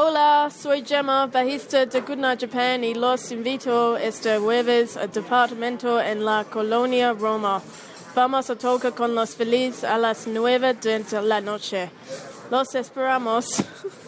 Hola, soy Gemma, bajista de Goodnight Japan y los invito este jueves al departamento en la colonia Roma. Vamos a tocar con los felices a las nueve de la noche. Los esperamos.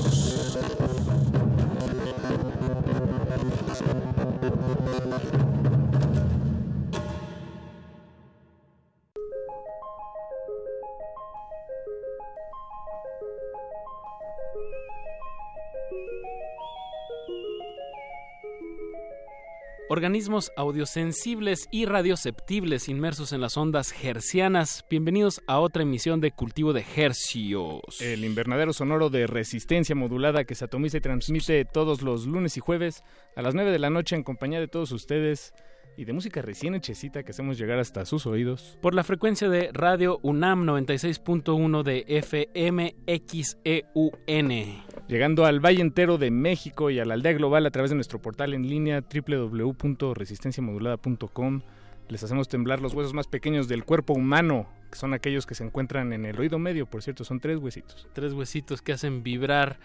Organismos audiosensibles y radioceptibles inmersos en las ondas hercianas. Bienvenidos a otra emisión de Cultivo de Hercios. El invernadero sonoro de resistencia modulada que se atomiza y transmite todos los lunes y jueves a las 9 de la noche en compañía de todos ustedes y de música recién hechecita que hacemos llegar hasta sus oídos. Por la frecuencia de Radio UNAM 96.1 de FM XEUN. Llegando al Valle Entero de México y a la aldea global a través de nuestro portal en línea www.resistenciamodulada.com. Les hacemos temblar los huesos más pequeños del cuerpo humano, que son aquellos que se encuentran en el oído medio, por cierto, son tres huesitos. Tres huesitos que hacen vibrar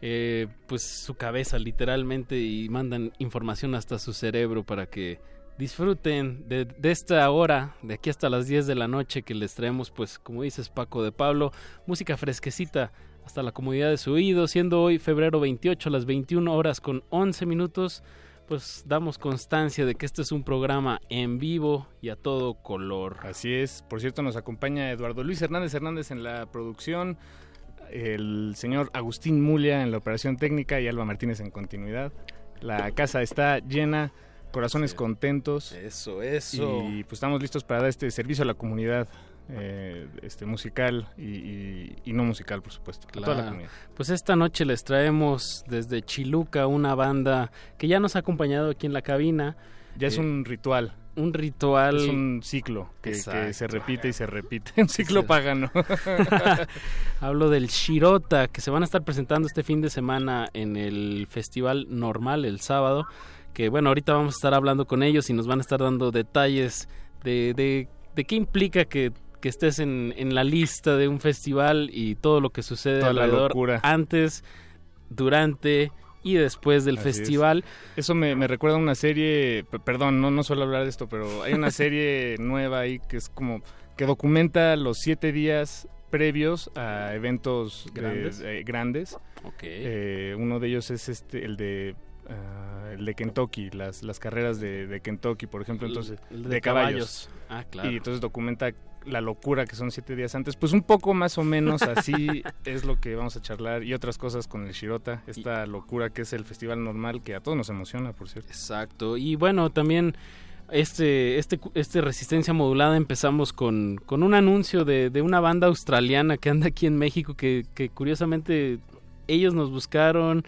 eh, pues su cabeza literalmente y mandan información hasta su cerebro para que disfruten de, esta hora, de aquí hasta las 10 de la noche que les traemos, pues como dices Paco de Pablo, música fresquecita hasta la comodidad de su oído, siendo hoy febrero 28 a las 21 horas con 11 minutos, pues damos constancia de que este es un programa en vivo y a todo color. Así es, por cierto nos acompaña Eduardo Luis Hernández Hernández en la producción, el señor Agustín Mulia en la operación técnica y Alba Martínez en continuidad. La casa está llena corazones contentos. Eso, eso. Y pues estamos listos para dar este servicio a la comunidad. Eh, este musical y, y, y, no musical por supuesto claro. toda la comunidad. pues esta noche les traemos desde Chiluca una banda que ya nos ha acompañado aquí en la cabina ya eh, es un ritual un ritual es un ciclo que, que se repite y se repite un ciclo pagano hablo del Shirota que se van a estar presentando este fin de semana en el festival normal el sábado que bueno, ahorita vamos a estar hablando con ellos y nos van a estar dando detalles de, de, de qué implica que, que estés en, en, la lista de un festival y todo lo que sucede Toda alrededor antes, durante y después del Así festival. Es. Eso me, me, recuerda a una serie, perdón, no, no suelo hablar de esto, pero hay una serie nueva ahí que es como que documenta los siete días previos a eventos grandes. De, eh, grandes. Okay. Eh, uno de ellos es este el de Uh, el de Kentucky, las, las carreras de, de Kentucky, por ejemplo, entonces, el, el de, de, caballos. caballos. Ah, claro. Y entonces documenta la locura que son siete días antes. Pues un poco más o menos así es lo que vamos a charlar y otras cosas con el Shirota, esta y... locura que es el festival normal que a todos nos emociona, por cierto. Exacto. Y bueno, también este, este, este Resistencia Modulada empezamos con, con un anuncio de, de, una banda australiana que anda aquí en México que, que curiosamente ellos nos buscaron.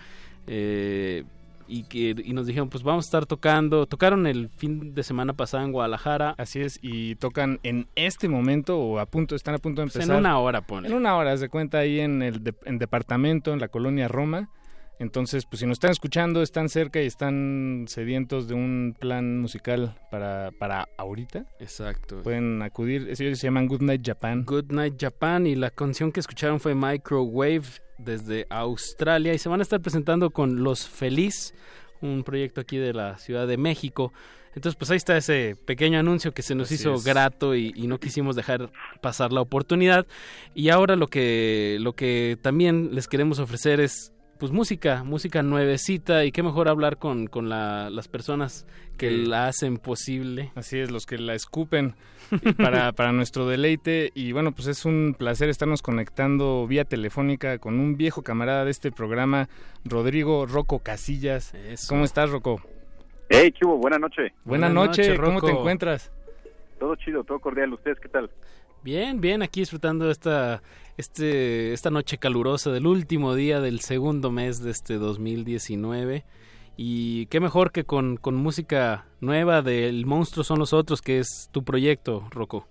Eh, y que y nos dijeron pues vamos a estar tocando. Tocaron el fin de semana pasado en Guadalajara. Así es y tocan en este momento o a punto están a punto de empezar pues en una hora pone en una hora se cuenta ahí en el de, en departamento en la colonia Roma. Entonces pues si nos están escuchando están cerca y están sedientos de un plan musical para para ahorita exacto. pueden acudir. Ellos se llaman Good Night Japan. Good Night Japan y la canción que escucharon fue Microwave desde Australia y se van a estar presentando con Los Feliz, un proyecto aquí de la Ciudad de México. Entonces, pues ahí está ese pequeño anuncio que se nos Así hizo es. grato y, y, no quisimos dejar pasar la oportunidad. Y ahora lo que, lo que también les queremos ofrecer es pues música, música nuevecita y qué mejor hablar con, con la, las personas que Sí. la hacen posible. Así es, los que la escupen para, para nuestro deleite. Y bueno, pues es un placer estarnos conectando vía telefónica con un viejo camarada de este programa, Rodrigo Rocco Casillas. Eso. ¿Cómo estás, Rocco? Hey, Chubo, buena noche. Buena Buenas noche, noches, ¿cómo te encuentras? Todo chido, todo cordial. ¿Ustedes qué tal? Bien, bien, aquí disfrutando esta, este, esta noche calurosa del último día del segundo mes de este 2019. Y qué mejor que con, con música nueva del Monstruo son los otros, que es tu proyecto, Rocco.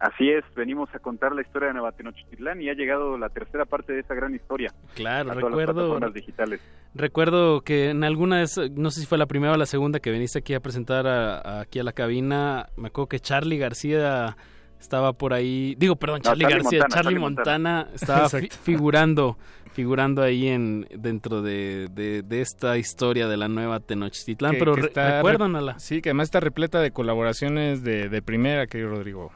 Así es, venimos a contar la historia de Nueva Tenochtitlán y ha llegado la tercera parte de esa gran historia. Claro, a todas las recuerdo, plataformas digitales. recuerdo que en alguna esas, no sé si fue la primera o la segunda que viniste aquí a presentar a- a- aquí a la cabina, me acuerdo que Charlie García estaba por ahí, digo, perdón, No, Charlie, García, Montana, Charlie Charlie Montana, Montana. estaba fi- figurando, figurando ahí en dentro de, de- de esta historia de la nueva Tenochtitlán, Que- pero que está recuérdanla. Sí, que además está repleta de colaboraciones de, de primera, querido Rodrigo.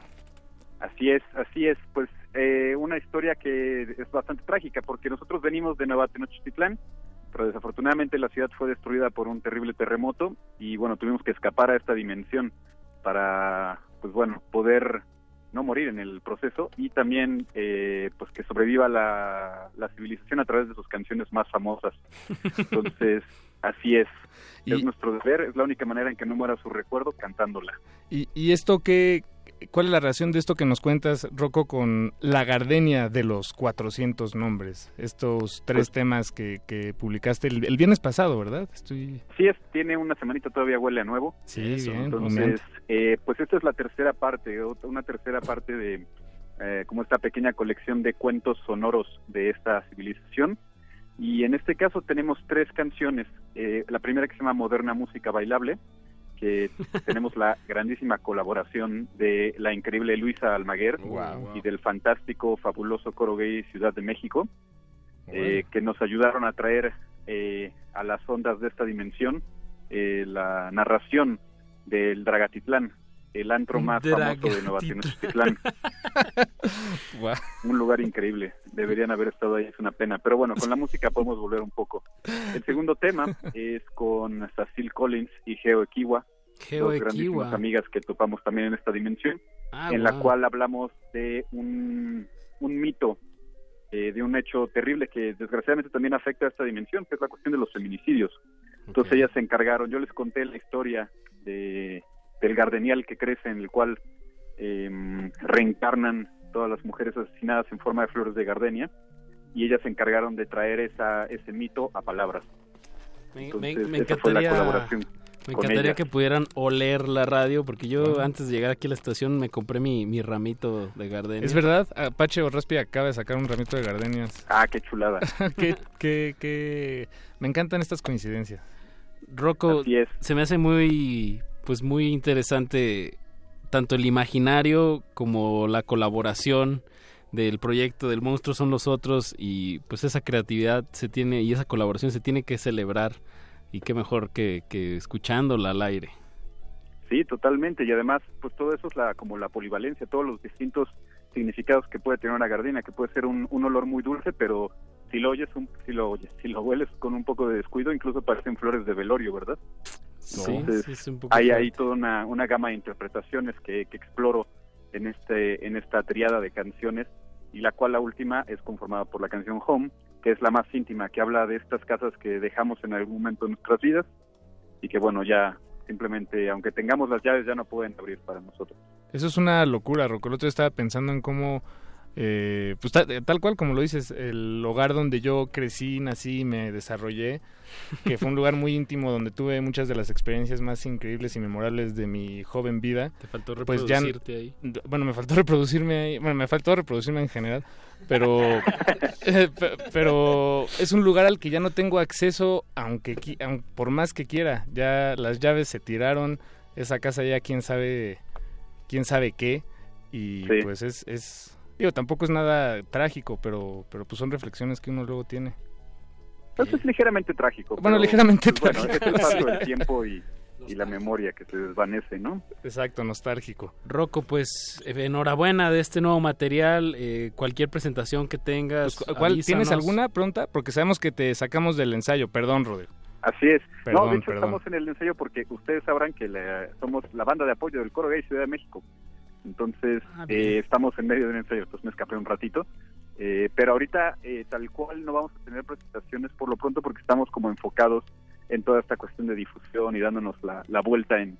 Así es, así es. Pues eh, una historia que es bastante trágica porque nosotros venimos de Nueva Tenochtitlán, pero desafortunadamente la ciudad fue destruida por un terrible terremoto y bueno, tuvimos que escapar a esta dimensión para, pues bueno, poder no morir en el proceso y también eh, pues que sobreviva la, la civilización a través de sus canciones más famosas. Entonces, así es. Y- Es nuestro deber, es la única manera en que no muera su recuerdo cantándola. ¿Y, y esto qué, cuál es la relación de esto que nos cuentas, Rocco, con la gardenia de los 400 nombres? Estos tres Pues- temas que, que publicaste el, el viernes pasado, ¿verdad? Estoy... Sí es, tiene una semanita todavía huele a nuevo. Sí, Eso, bien. Entonces, eh, pues esta es la tercera parte, una tercera parte de eh, como esta pequeña colección de cuentos sonoros de esta civilización. Y en este caso tenemos tres canciones. Eh, la primera que se llama Moderna Música Bailable, que tenemos la grandísima colaboración de la increíble Luisa Almaguer Wow. y del fantástico, fabuloso coro gay Ciudad de México eh, que nos ayudaron a traer eh, a las ondas de esta dimensión eh, la narración del Dragatitlán, el antro más famoso de Nueva. Tenochtitlán. Un lugar increíble. Deberían haber estado ahí, es una pena. Pero bueno, con la música podemos volver un poco. El segundo tema es con Cecil Collins y Geo Ekiwa, Geo dos grandísimas amigas que topamos también en esta dimensión Ah, en la cual hablamos de un, un mito, eh, de un hecho terrible que desgraciadamente también afecta a esta dimensión, que es la cuestión de los feminicidios. Entonces ellas se encargaron, yo les conté la historia de, del gardenial que crece, en el cual em, reencarnan todas las mujeres asesinadas en forma de flores de gardenia, y ellas se encargaron de traer esa, ese mito a palabras. Me, me- Entonces, me esa fue la encantaría, colaboración. me encantaría que pudieran oler la radio, porque yo antes de llegar aquí a la estación me compré mi, mi ramito de gardenia. Es verdad, Apache Raspi acaba de sacar un ramito de gardenias. Ah, qué chulada. que, que, que... Me encantan estas coincidencias. Rocco, se me hace muy, pues muy interesante tanto el imaginario como la colaboración del proyecto del monstruo son los otros y pues esa creatividad se tiene y esa colaboración se tiene que celebrar y qué mejor que, que escuchándola al aire. Sí, totalmente. Y además, pues todo eso es la, como la polivalencia, todos los distintos significados que puede tener una gardenia, que puede ser un, un olor muy dulce, pero si lo oyes, un, si lo oyes, si lo hueles con un poco de descuido, incluso parecen flores de velorio, ¿verdad? Sí, Entonces, sí, es un Hay fuerte. ahí toda una, una gama de interpretaciones que, que exploro en este en esta triada de canciones y la cual la última es conformada por la canción Home, que es la más íntima, que habla de estas casas que dejamos en algún momento de nuestras vidas y que bueno, ya simplemente, aunque tengamos las llaves, ya no pueden abrir para nosotros. Eso es una locura, Rocco. El otro estaba pensando en cómo, eh, pues ta- tal cual como lo dices, el hogar donde yo crecí, nací y me desarrollé, que fue un lugar muy íntimo donde tuve muchas de las experiencias más increíbles y memorables de mi joven vida. Te faltó Pues ya- reproducirte ahí. Bueno, me faltó reproducirme ahí, bueno, me faltó reproducirme en general, pero, eh, pe- pero es un lugar al que ya no tengo acceso, aunque qui- aun- por más que quiera, ya las llaves se tiraron, esa casa ya quién sabe, quién sabe qué, y Sí. pues es, es, digo, tampoco es nada trágico, pero, pero pues son reflexiones que uno luego tiene. Entonces es ligeramente trágico. Bueno, pero, ligeramente pues, bueno, es el trágico, paso del tiempo y, y la memoria que se desvanece, ¿no? Exacto, nostálgico. Rocco, pues eh, enhorabuena de este nuevo material. eh, cualquier presentación que tengas. Pues, ¿cuál, ¿Tienes alguna pronta? Porque sabemos que te sacamos del ensayo, perdón, Rodrigo. Así es. no, Perdón, de hecho perdón. estamos en el ensayo porque ustedes sabrán que la- somos la banda de apoyo del Coro Gay Ciudad de México. Entonces, Ah, eh, estamos en medio de un ensayo, entonces me escapé un ratito. Eh, pero ahorita, eh, tal cual, no vamos a tener presentaciones por lo pronto porque estamos como enfocados en toda esta cuestión de difusión y dándonos la, la vuelta en,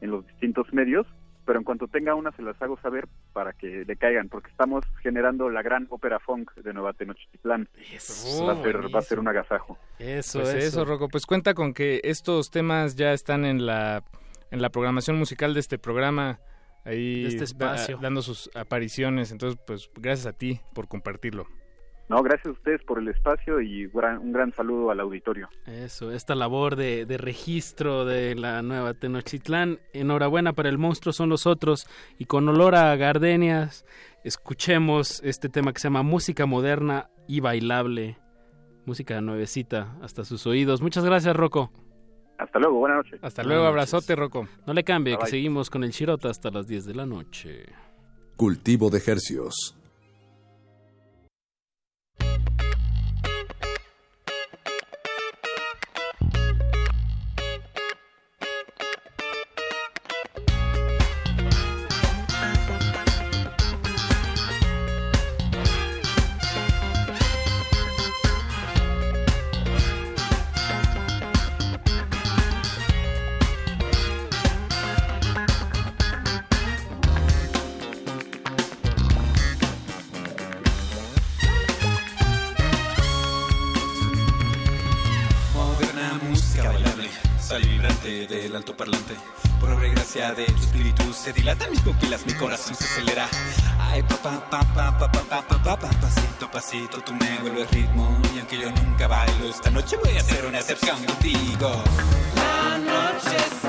en los distintos medios. Pero en cuanto tenga una, se las hago saber para que le caigan, porque estamos generando la gran ópera funk de Nueva Tenochtitlán. Eso, va, a ser, va a ser un agasajo. Eso, Pues eso, eso. Rocco. Pues cuenta con que estos temas ya están en la, en la programación musical de este programa. Ahí este da- dando sus apariciones. Entonces, pues gracias a ti por compartirlo. No, gracias a ustedes por el espacio y gran- un gran saludo al auditorio. Eso, esta labor de, de registro de la nueva Tenochtitlán. Enhorabuena para el monstruo son los otros. Y con olor a gardenias, escuchemos este tema que se llama Música Moderna y Bailable. Música nuevecita hasta sus oídos. Muchas gracias, Rocco. Hasta luego, buenas noches. Hasta Buenas luego, noches. abrazote, Rocco. No le cambie, Bye, que bye. seguimos con el Chirota hasta las 10 de la noche. Cultivo de hercios. gracia de tu espíritu se dilatan mis pupilas, mi corazón se acelera. Ay, papá, papá, papá, papá, papá, pasito pasito tú me vuelves ritmo. Y aunque yo nunca bailo, esta noche voy a hacer una excepción contigo. La noche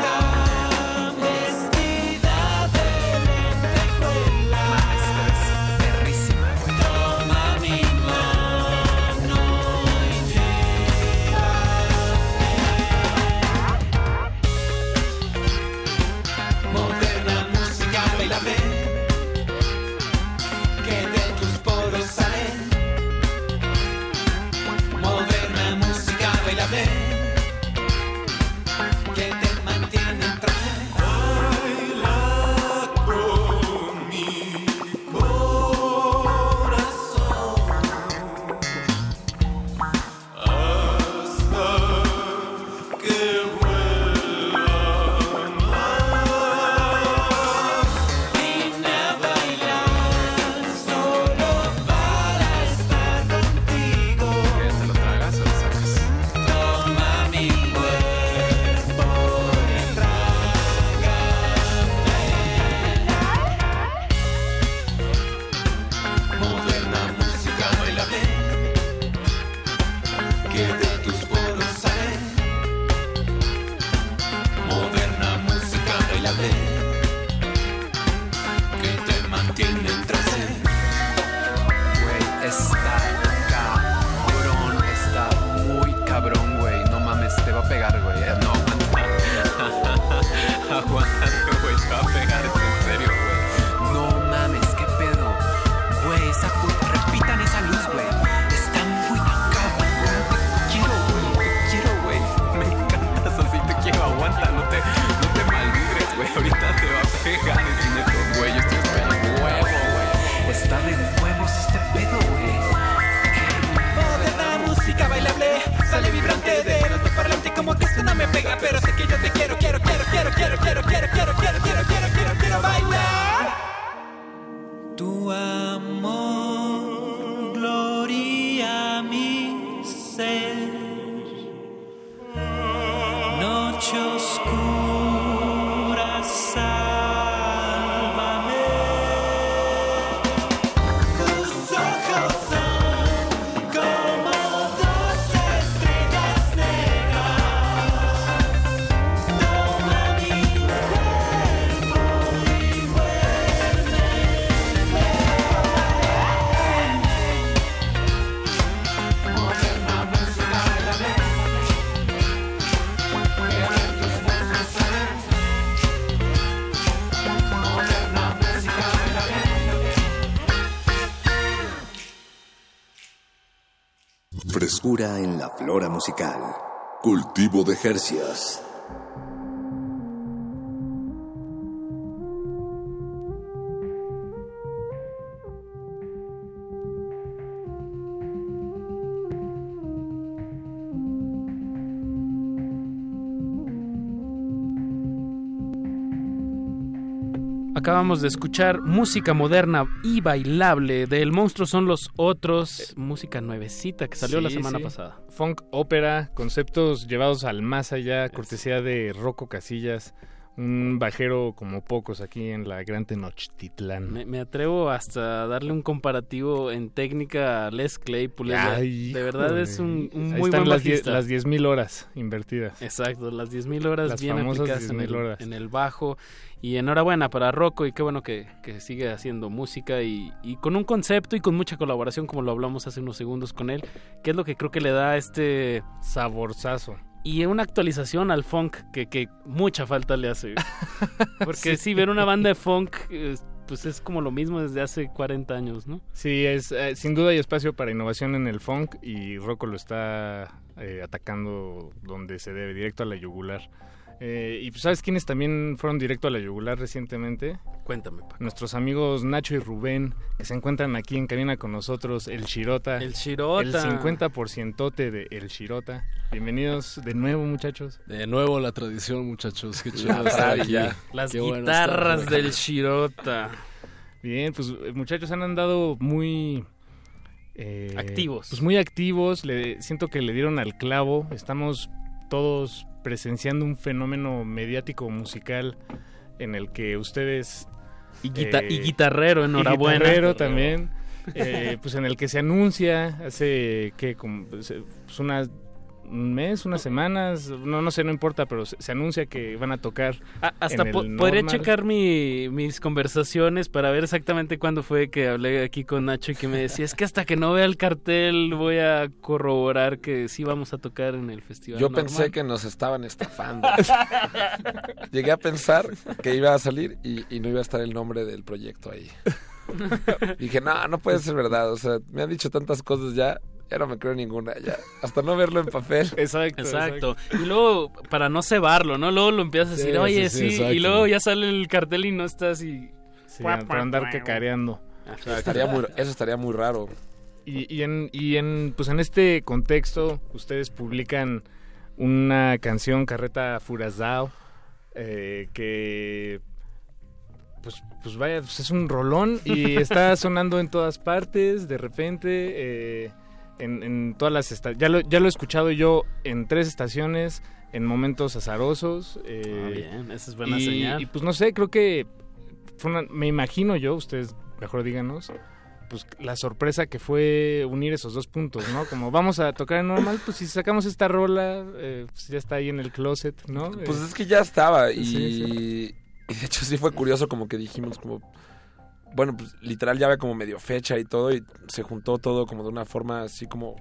Frescura en la flora musical. Cultivo de hercios. Acabamos de escuchar música moderna y bailable del monstruo son los otros, música nuevecita que salió la Sí, semana sí. pasada. Funk ópera, conceptos llevados al más allá, cortesía de Rocco Casillas. Un bajero como pocos aquí en la Gran Tenochtitlán. Me, me atrevo hasta a darle un comparativo en técnica a Les Claypool. Ay, de verdad es un, un Ahí muy están buen bajista. las 10.000 horas invertidas. Exacto, las 10.000 horas Las bien aplicadas en 10.000 el, horas. en el bajo. Y enhorabuena para Rocco y qué bueno que, que sigue haciendo música y, y con un concepto y con mucha colaboración como lo hablamos hace unos segundos con él, que es lo que creo que le da este Saborzazo. Y una actualización al funk que, que mucha falta le hace. Porque sí. ver una banda de funk pues es como lo mismo desde hace 40 años, ¿no? Sí, es eh, sin duda hay espacio para innovación en el funk y Rocco lo está eh, atacando donde se debe, directo a la yugular. Eh, y pues, ¿sabes quiénes también fueron directo a la yugular recientemente? Cuéntame, Paco. Nuestros amigos Nacho y Rubén, que se encuentran aquí en cabina con nosotros, el Shirota. El Shirota. El 50% de El Shirota. Bienvenidos de nuevo, muchachos. De nuevo la tradición, muchachos. Qué chido estar aquí. Las Qué bueno guitarras estar. del Shirota. Bien, pues eh, muchachos han andado muy... eh, Activos. Pues muy activos, le, siento que le dieron al clavo, estamos todos presenciando un fenómeno mediático musical en el que ustedes... Y, guita- eh, y guitarrero, enhorabuena. Y guitarrero también, eh, pues en el que se anuncia hace. Como, pues, eh, pues unas un mes, unas semanas, no no sé, no importa, pero se, se anuncia que van a tocar. Ah, hasta po- podría checar mi- mis conversaciones para ver exactamente cuándo fue que hablé aquí con Nacho y que me decía, es que hasta que no vea el cartel voy a corroborar que sí vamos a tocar en el festival. Yo normal". pensé que nos estaban estafando. Llegué a pensar que iba a salir y, y no iba a estar el nombre del proyecto ahí. Dije, no, no puede ser verdad. O sea, me han dicho tantas cosas ya, ya no me creo ninguna. Ya, hasta no verlo en papel. Exacto. Exacto. Y luego, para no cebarlo, ¿no? Luego lo empiezas a Sí, decir, oye, sí, sí, sí, exacto. y luego ya sale el cartel y no estás y... Sí, para andar cacareando. Estaría muy, eso estaría muy raro. Y, y en, y en, pues en este contexto, ustedes publican una canción, Carreta Furazao, eh, que pues, pues vaya, pues es un rolón y está sonando en todas partes, de repente, eh, en, en todas las estaciones. Ya lo, ya lo he escuchado yo en tres estaciones, en momentos azarosos. eh, Ah, bien, esa es buena y, señal. Y pues no sé, creo que fue una- me imagino yo, ustedes mejor díganos, pues la sorpresa que fue unir esos dos puntos, ¿no? Como vamos a tocar en normal, pues si sacamos esta rola, eh, pues ya está ahí en el closet, ¿no? Pues Eh, es que ya estaba y, Sí, sí. y de hecho sí fue curioso como que dijimos como bueno pues literal ya había como medio fecha y todo y se juntó todo como de una forma así como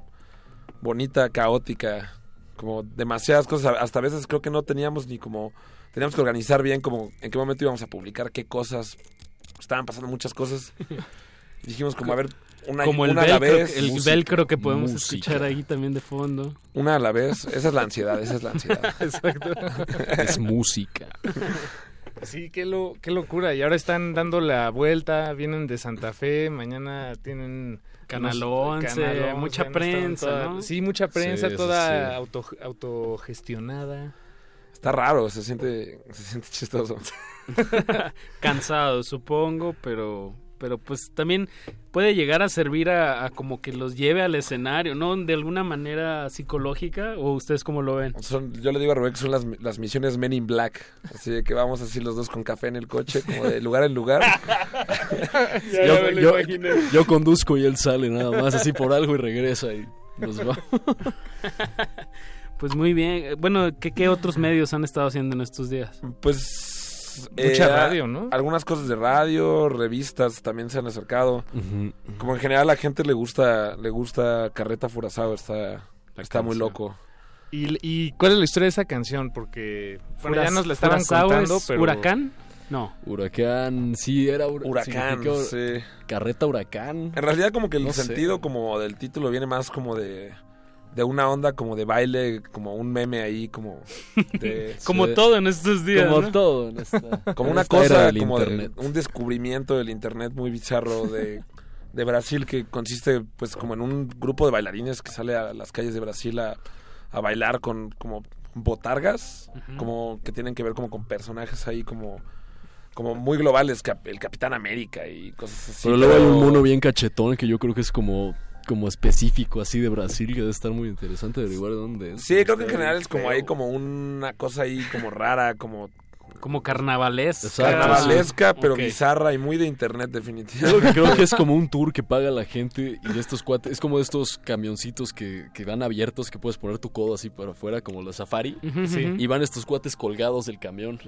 bonita caótica como demasiadas cosas hasta a veces creo que no teníamos ni como teníamos que organizar bien como en qué momento íbamos a publicar qué cosas estaban pasando muchas cosas y dijimos como a ver una, Como el una a la vez el Música. velcro que podemos Música. escuchar ahí también de fondo. una a la vez esa es la ansiedad esa es la ansiedad Exacto. Es música. Sí, qué, lo, qué locura. Y ahora están dando la vuelta, vienen de Santa Fe, mañana tienen... Canal unos- 11, Canal 11, mucha prensa, toda- ¿no? Sí, mucha prensa, sí, toda sí. auto, autogestionada. está raro se siente se siente chistoso Cansado, supongo, pero pero pues también puede llegar a servir a, a como que los lleve al escenario, ¿no? De alguna manera psicológica, o ustedes cómo lo ven. Son, yo le digo a Rubén que son las, las misiones Men in Black. Así de que vamos así los dos con café en el coche, como de lugar en lugar. Ya, yo, me lo yo- imaginé. yo conduzco y él sale nada más así por algo y regresa y nos va. Pues muy bien. Bueno, ¿qué, qué otros medios han estado haciendo en estos días? Pues. Mucha eh, radio, ¿no? Algunas cosas de radio, revistas también se han acercado. Como en general a la gente le gusta le gusta Carreta Furazao, está, está muy loco. ¿Y, ¿Y cuál es la historia de esa canción? Porque bueno, ya nos la estaban Furazao contando, es pero... ¿Huracán? No. Huracán, sí, era hura- Huracán, sí. Carreta huracán. En realidad como que el No sé. sentido como del título viene más como de de una onda como de baile, como un meme ahí como de Como Sí. todo en estos días. Como ¿no? todo en esta, como en una esta era cosa del como de un descubrimiento del internet muy bizarro de, de Brasil que consiste pues como en un grupo de bailarines que sale a las calles de Brasil a, a bailar con como botargas como que tienen que ver como con personajes ahí como como muy globales el Capitán América y cosas así pero luego hay un mono bien cachetón que yo creo que es como como específico así de Brasil que debe estar muy interesante averiguar de dónde es. Sí, creo que en Está general es como feo. ahí como una cosa ahí como rara, como Como carnavalesca. Carnavalesca, pero bizarra y muy de internet, definitivamente. creo que es como un tour que paga la gente y de estos cuates, es como de estos camioncitos que, que van abiertos que puedes poner tu codo así para afuera como los safari Sí. y van estos cuates colgados del camión.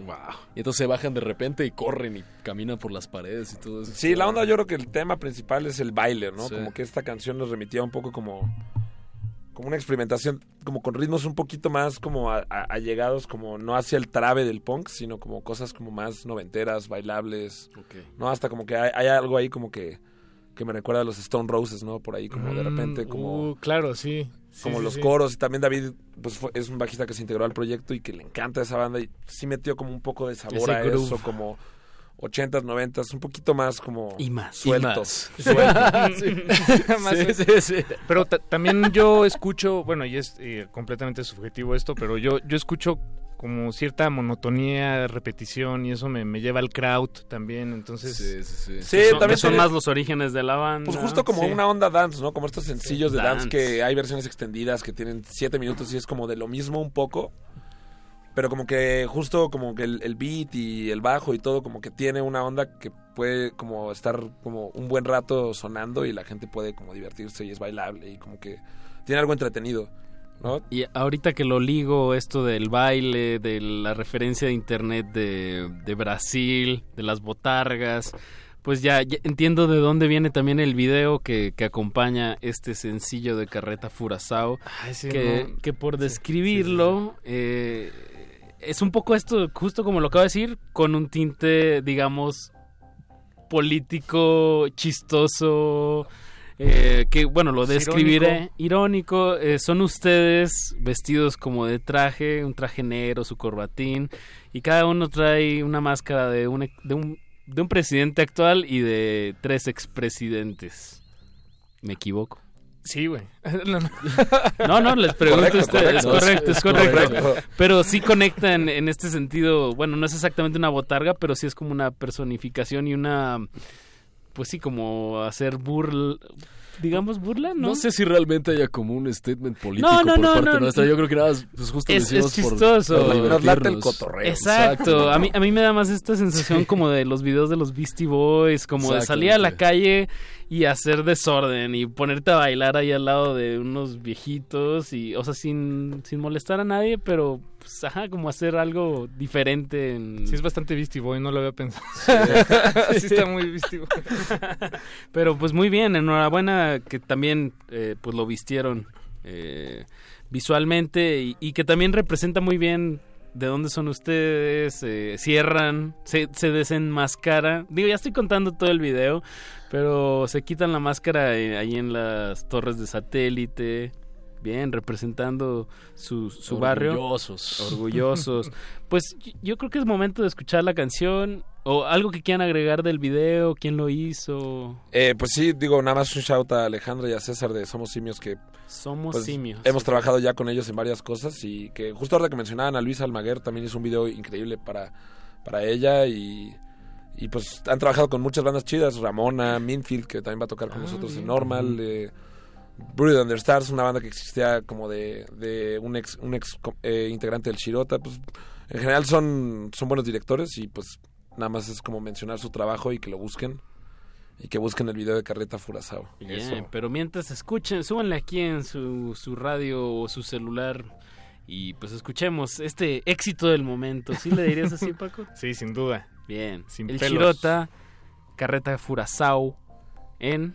Y entonces se bajan de repente y corren y caminan por las paredes y todo eso. Sí, la onda yo creo que el tema principal es el baile, ¿no? Sí. Como que esta canción nos remitía un poco como como una experimentación como con ritmos un poquito más como a- a- allegados como no hacia el trabe del punk, sino como cosas como más noventeras, bailables. No, hasta como que hay, hay algo ahí como que que me recuerda a los Stone Roses, ¿no? Por ahí como de Mm, repente como uh, claro, sí. Sí, como sí, los sí. coros y también David pues fue- es un bajista que se integró al proyecto y que le encanta esa banda y sí metió como un poco de sabor Ese a groove. eso como 80s, 90s, un poquito más como Y más. suelto. Y más. suelto. Más Sí, bien. sí, sí. Pero ta- también yo escucho, bueno, y es eh, completamente subjetivo esto, pero yo, yo escucho como cierta monotonía, repetición, y eso me, me lleva al crowd también, entonces... Sí, sí, sí. Sí, Que son, también son más los orígenes de la banda. Pues justo como Sí. una onda dance, ¿no? Como estos sencillos de dance. Dance. que hay versiones extendidas que tienen siete minutos y es como de lo mismo un poco. Pero como que justo como que el, el beat y el bajo y todo como que tiene una onda que puede como estar como un buen rato sonando y la gente puede como divertirse y es bailable y como que tiene algo entretenido, ¿no? Y ahorita que lo ligo, esto del baile, de la referencia de internet de, de Brasil, de las botargas, pues ya, ya entiendo de dónde viene también el video que, que acompaña este sencillo de Carreta Furazao, Ay, sí, que, no. que por describirlo eh, es un poco esto, justo como lo acabo de decir, con un tinte, digamos, político, chistoso, eh, que bueno, lo Es describiré. Irónico, eh, son ustedes vestidos como de traje, un traje negro, su corbatín, y cada uno trae una máscara de un, de un, de un presidente actual y de tres expresidentes. ¿Me equivoco? Sí, güey. No, no. No, no, les pregunto Correcto, a ustedes. correcto. Es correcto, es correcto. correcto. Pero sí conectan en este sentido. Bueno, no es exactamente una botarga, pero sí es como una personificación y una. Pues sí, como hacer burla. Digamos burla, ¿no? No sé si realmente haya como un statement político No, no, por no, parte no. nuestra. Yo creo que nada más, pues justo Es- lo hicimos es por- chistoso. por Nos late el cotorreo. Exacto. A mí, a mí me da más esta sensación como de los videos de los Beastie Boys, como de salir a la calle y hacer desorden y ponerte a bailar ahí al lado de unos viejitos y, o sea, sin, sin molestar a nadie, pero, pues, ajá, como hacer algo diferente. En... Sí, es bastante Beastie Boy, no lo había pensado. Sí, está muy Beastie Boy. Pero pues muy bien, enhorabuena que también eh, pues lo vistieron eh, visualmente y, y que también representa muy bien de dónde son ustedes, eh, cierran, se, se desenmascara. Digo, ya estoy contando todo el video, pero se quitan la máscara eh, ahí en las torres de satélite. Bien, representando su, su barrio. Orgullosos. Orgullosos. Pues yo creo que es momento de escuchar la canción o algo que quieran agregar del video, quién lo hizo. Eh, pues sí, digo, nada más un shout a Alejandra y a César de Somos Simios que Somos pues, simios. hemos trabajado ya con ellos en varias cosas y que justo ahora que mencionaban a Luis Almaguer también hizo un video increíble para, para ella y, y pues han trabajado con muchas bandas chidas, Ramona, Minfield que también va a tocar con Ah, nosotros en. Normal, eh, Buried Under Stars, una banda que existía como de, de un ex, un ex eh, integrante del Shirota, pues en general son, son buenos directores y pues nada más es como mencionar su trabajo y que lo busquen y que busquen el video de Carreta Furazao. Bien, pero mientras escuchen, súbanle aquí en su, su radio o su celular y pues escuchemos este éxito del momento. ¿Sí le dirías así, Paco? Sí, sin duda. Bien. Sin el pelos. Chirota, Carreta Furazao en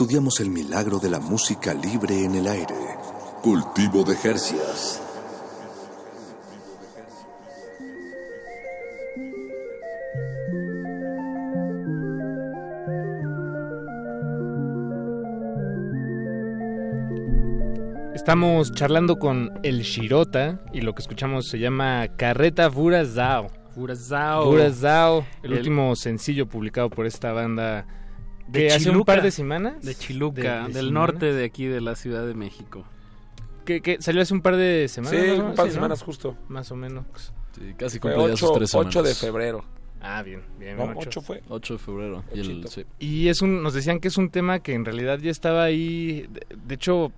Estudiamos el milagro de la música libre en el aire. Cultivo de Jercias. Estamos charlando con el Shirota y lo que escuchamos se llama Carreta Burazao. Burazao. Burazao, el, El- último sencillo publicado por esta banda De que hace un par de semanas. De Chiluca, De- de del norte de aquí de la Ciudad de México. Que, que salió hace un par de semanas. Sí, ¿no? un par de Sí, ¿no? semanas justo. Más o menos. Sí, casi cumple ya sus 8, tres semanas. 8 de febrero. Ah, bien, bien. No, ocho. 8 fue. 8 de febrero. Y el, sí. Y es un, nos decían que es un tema que en realidad ya estaba ahí, de, de hecho,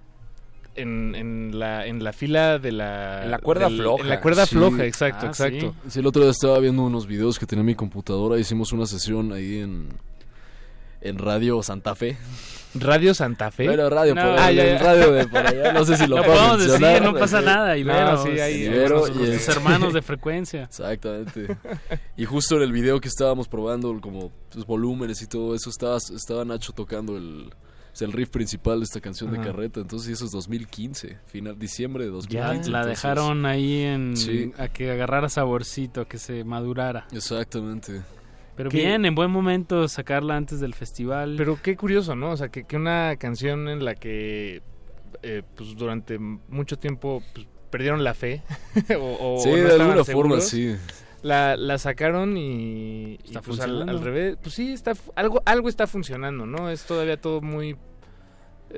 en, en, la, en la fila de la... En la cuerda del- floja. En la cuerda Sí. floja, exacto, Ah, exacto. Sí, el otro día estaba viendo unos videos que tenía en mi computadora. Hicimos una sesión ahí en, en Radio Santa Fe. Radio Santa Fe. Bueno, radio No. por Ah, ya, ya. radio de por allá. No sé si lo, Lo puedo podemos mencionar. decir, no pasa Sí. nada. Ibero, No, sí, ahí- Ibero y sus hermanos de frecuencia. Exactamente. Y justo en el video que estábamos probando, como pues, volúmenes y todo eso, estaba, estaba Nacho tocando el, pues, el riff principal de esta canción de Ajá. Carreta. Entonces, eso es 2015, final, diciembre de 2015. Ya la entonces- dejaron ahí en Sí. a que agarrara saborcito, a que se madurara. Exactamente. Pero bien, en buen momento sacarla antes del festival. Pero qué curioso, ¿no? O sea, que, que una canción en la que eh, pues durante mucho tiempo pues, perdieron la fe. o, o Sí, no de alguna forma, sí. La, la sacaron y, y, Está pues al, funcionando. al revés, pues sí, está, algo, algo está funcionando, ¿no? Es todavía todo muy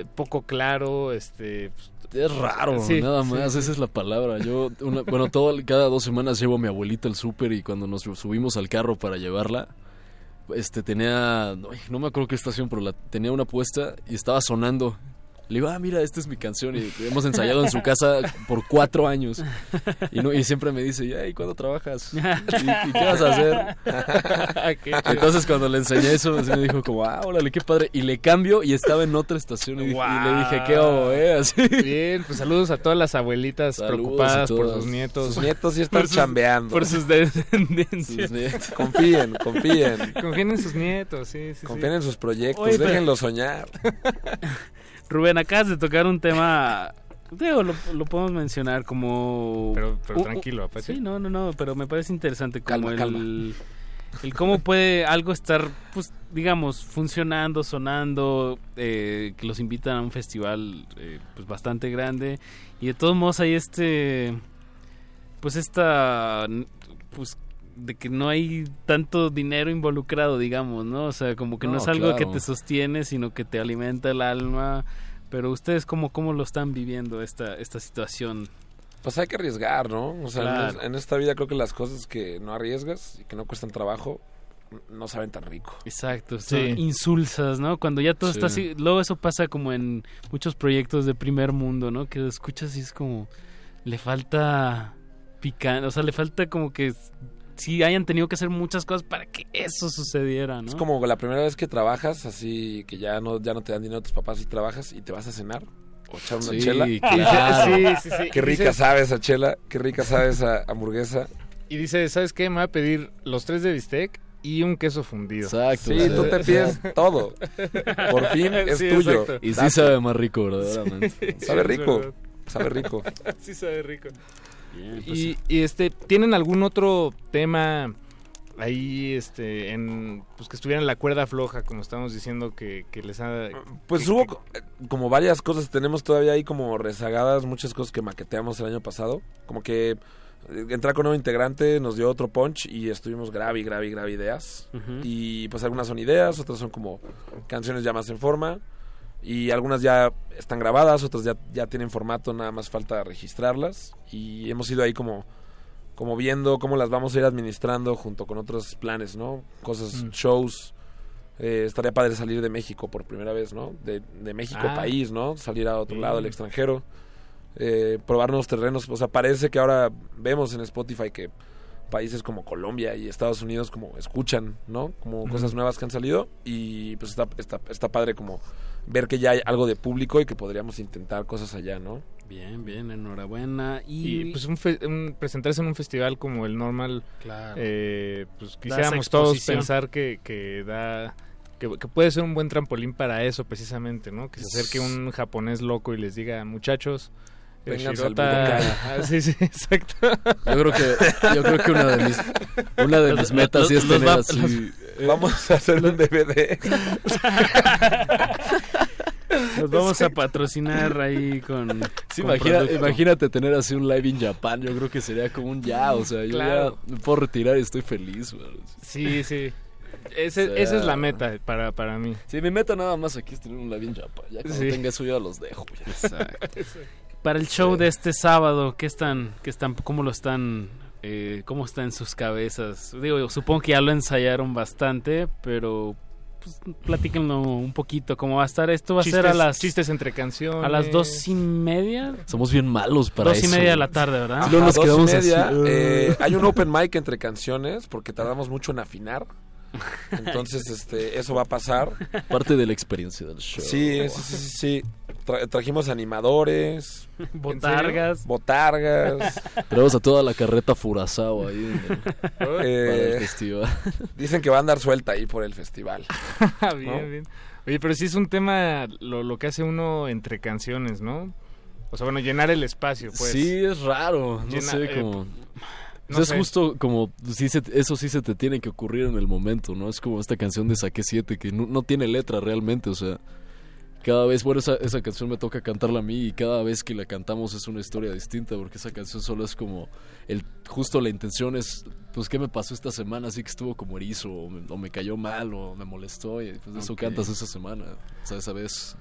poco claro, este... pues, Es raro, Sí, nada más, sí. esa es la palabra. Yo, una- bueno, todo, cada dos semanas llevo a mi abuelita al súper y cuando nos subimos al carro para llevarla, este tenía, no, no me acuerdo qué estación, pero la, tenía una puesta y estaba sonando. Le digo, ah, mira, esta es mi canción y hemos ensayado en su casa por cuatro años. Y, no, y siempre me dice, "Ya, ¿y cuándo trabajas? ¿Y, y qué vas a hacer? Entonces cuando le enseñé eso, así me dijo como, ah, órale, qué padre. Y le cambio y estaba en otra estación y, le dije, ¿qué hago, eh? Así. Bien, pues saludos a todas las abuelitas Saludos preocupadas por sus nietos. Sus nietos sí están Por sus- chambeando. Por sus descendencias. Sus. Confíen, confíen. Confíen en sus nietos, sí, sí. sí. Confíen en sus proyectos, Oye, pero- déjenlos soñar. Rubén, acabas de tocar un tema. Digo, lo, lo podemos mencionar como. Pero, pero Uh, uh, tranquilo, Apache. Sí, no, no, no, pero me parece interesante como Calma, el, calma. el cómo puede algo estar, pues, digamos, funcionando, sonando, eh, que los invitan a un festival, eh, pues, bastante grande y de todos modos hay este, pues, esta, pues, de que no hay tanto dinero involucrado, digamos, ¿no? O sea, como que no, No, es algo que te sostiene, sino que te alimenta el alma. Pero ustedes, ¿cómo, cómo lo están viviendo esta, esta situación? Pues hay que arriesgar, ¿no? O sea, en Claro. es- en esta vida creo que las cosas que no arriesgas y que no cuestan trabajo no saben tan rico. Exacto, Sí. insulsas, ¿no? Cuando ya todo está Sí. así, luego eso pasa como en muchos proyectos de primer mundo, ¿no? Que lo escuchas y es como, le falta picante, o sea, le falta como que sí hayan tenido que hacer muchas cosas para que eso sucediera, ¿no? Es como la primera vez que trabajas, así que ya no, ya no te dan dinero tus papás y trabajas y te vas a cenar o echar una Sí, chela. claro. Sí, sí, sí. Qué rica dices- sabe esa chela, qué rica sabe esa hamburguesa. Y dice, ¿sabes qué? Me voy a pedir los tres de bistec y un queso fundido. Exacto. Sí, tú te pides todo. Por fin es Sí, tuyo. exacto. Y sí sabe más rico, verdaderamente. Sabe rico, verdad. sabe rico. sí sabe rico. Bien, pues, Y, y, este, ¿tienen algún otro tema ahí, este, en, pues que estuviera en la cuerda floja, como estamos diciendo, que, que les ha... Pues que- hubo que- eh, como varias cosas, tenemos todavía ahí como rezagadas, muchas cosas que maqueteamos el año pasado. Como que eh, entrar con un nuevo integrante nos dio otro punch y estuvimos grave grave grave ideas. Y pues algunas son ideas, otras son como canciones ya más en forma. Y algunas ya están grabadas, otras ya, ya tienen formato, nada más falta registrarlas. Y hemos ido ahí como, como viendo cómo las vamos a ir administrando junto con otros planes, ¿no? Cosas, Mm. shows. Eh, estaría padre salir de México por primera vez, ¿no? De, de México, Ah. país, ¿no? Salir a otro lado, al extranjero. Eh, probar nuevos terrenos. O sea, parece que ahora vemos en Spotify que países como Colombia y Estados Unidos como escuchan, ¿no? Como cosas nuevas que han salido y pues está, está, está padre como ver que ya hay algo de público y que podríamos intentar cosas allá, ¿no? Bien, bien, enhorabuena. Y, Y pues un fe- un- presentarse en un festival como el normal, claro. eh, pues quisiéramos todos pensar que, que da... Que, que puede ser un buen trampolín para eso precisamente, ¿no? Que se acerque un japonés loco y les diga, muchachos, el Vénganse al Shirota- Budokai". Ah, sí, sí, exacto. Yo creo que, yo creo que una de mis, una de Los- mis metas los- sí es los tener así. Vamos a hacer un DVD. Nos vamos a patrocinar ahí con. Sí, con imagina- imagínate tener así un live in Japan. Yo creo que sería como un ya. O sea, yo ya me puedo retirar y estoy feliz. güey. Sí, sí. Ese- O sea, esa es la meta para, para mí. Sí, mi meta nada más aquí es tener un live in Japan. Ya cuando Sí. tenga eso ya los dejo. ya. Exacto. Para el show de este sábado, ¿qué están, qué están, cómo lo están, eh, cómo está en sus cabezas? Digo, supongo que ya lo ensayaron bastante, pero pues, platíquenlo un poquito cómo va a estar. Esto va a ser a las chistes entre canciones. a las dos y media. Somos bien malos para dos y eso. media de la tarde, ¿verdad? Sí, luego nos A dos y media, así. eh, hay un open mic entre canciones porque tardamos mucho en afinar. Entonces, este, eso va a pasar. Parte de la experiencia del show. Sí, sí, sí, sí. sí. Tra- trajimos animadores. Botargas. Botargas. Tenemos a toda la carreta Furazao ahí en el- para Eh, el festival. Dicen que va a andar suelta ahí por el festival. bien, ¿no? bien. Oye, pero sí es un tema lo, lo que hace uno entre canciones, ¿no? O sea, bueno, llenar el espacio, pues. Sí, es raro. No Llena- sé eh, cómo. no Pues es sé. justo como, sí se- eso sí se te tiene que ocurrir en el momento, ¿no? Es como esta canción de Saque 7 que no, no tiene letra realmente, o sea, cada vez, bueno, esa, esa canción me toca cantarla a mí y cada vez que la cantamos es una historia distinta porque esa canción solo es como, el justo la intención es, pues, ¿qué me pasó esta semana? Así que estuvo como erizo o me, o me cayó mal o me molestó y pues de eso cantas esa semana, o sea, esa vez.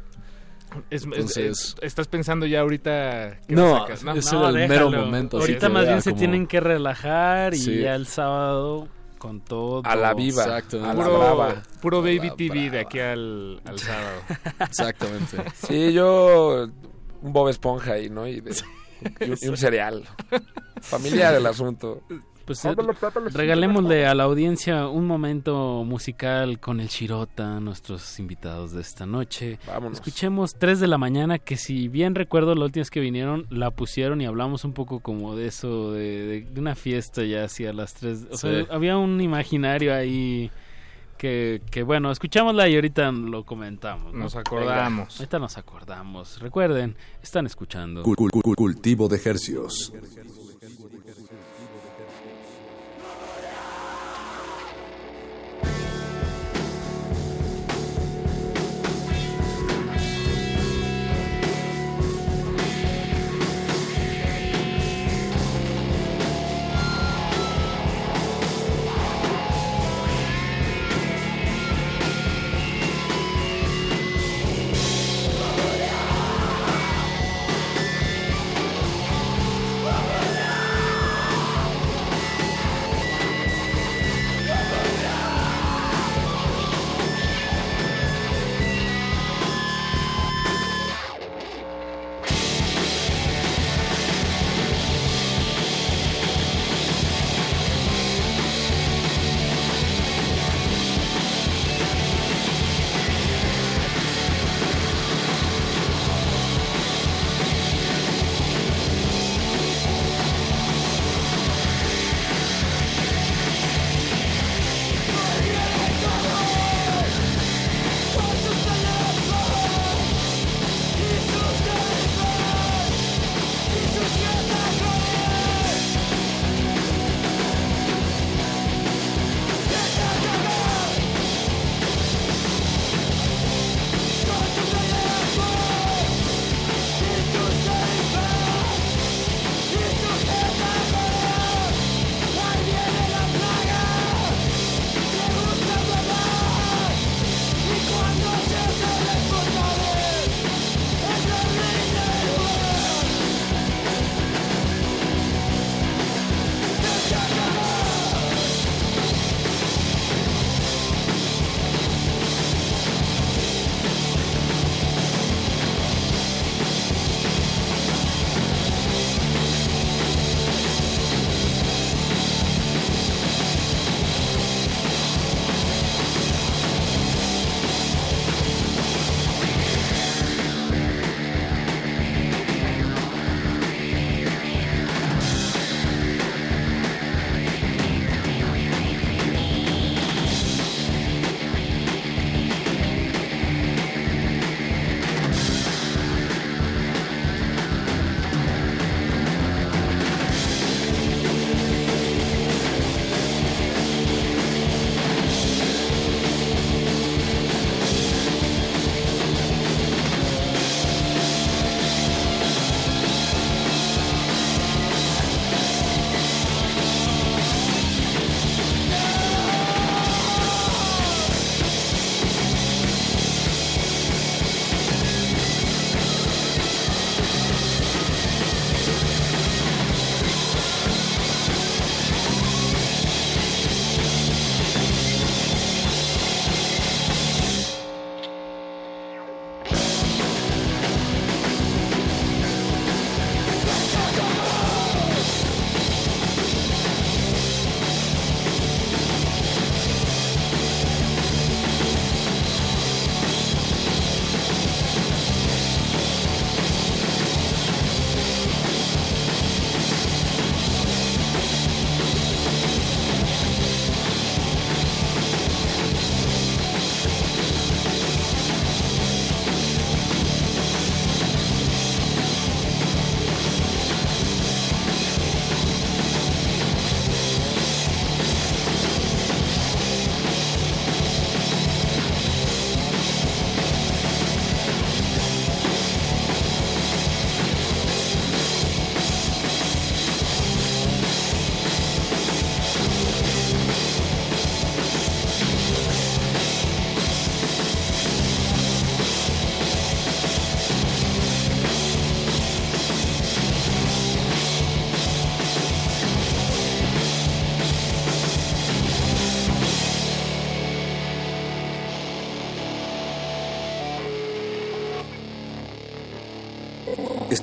Es- es- Entonces- es- estás pensando ya ahorita que No, sacas, es el mero momento, así Ahorita más bien se como- tienen que relajar y Sí. ya el sábado con todo. A la viva, Exacto. a la Puro, brava. puro la baby TV de aquí al, al sábado. Exactamente. Sí, yo un Bob Esponja ahí, ¿no? Y, de- y un, y un cereal. Familiar el asunto. Pues eh, regalémosle a la audiencia un momento musical con el Shirota, nuestros invitados de esta noche. Vámonos. Escuchemos 3 de la mañana, que si bien recuerdo la última vez que vinieron, la pusieron y hablamos un poco como de eso, de, de una fiesta ya hacia las 3. O sea, había un imaginario ahí que, que, bueno, escuchámosla y ahorita lo comentamos. ¿no? Nos acordamos. Ahorita nos acordamos. Recuerden, están escuchando. Cul- cul- cul- cultivo de hercios.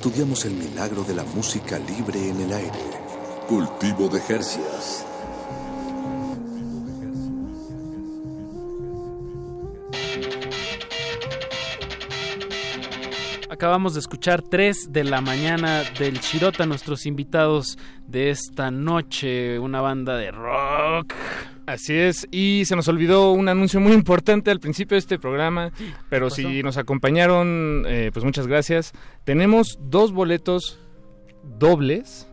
Estudiamos el milagro de la música libre en el aire. Cultivo de Jercias. Acabamos de escuchar 3 de la mañana del Chirota, nuestros invitados de esta noche, una banda de rock. Así es, y se nos olvidó un anuncio muy importante al principio de este programa, pero pasó? si nos acompañaron, eh, pues muchas gracias. Tenemos dos boletos dobles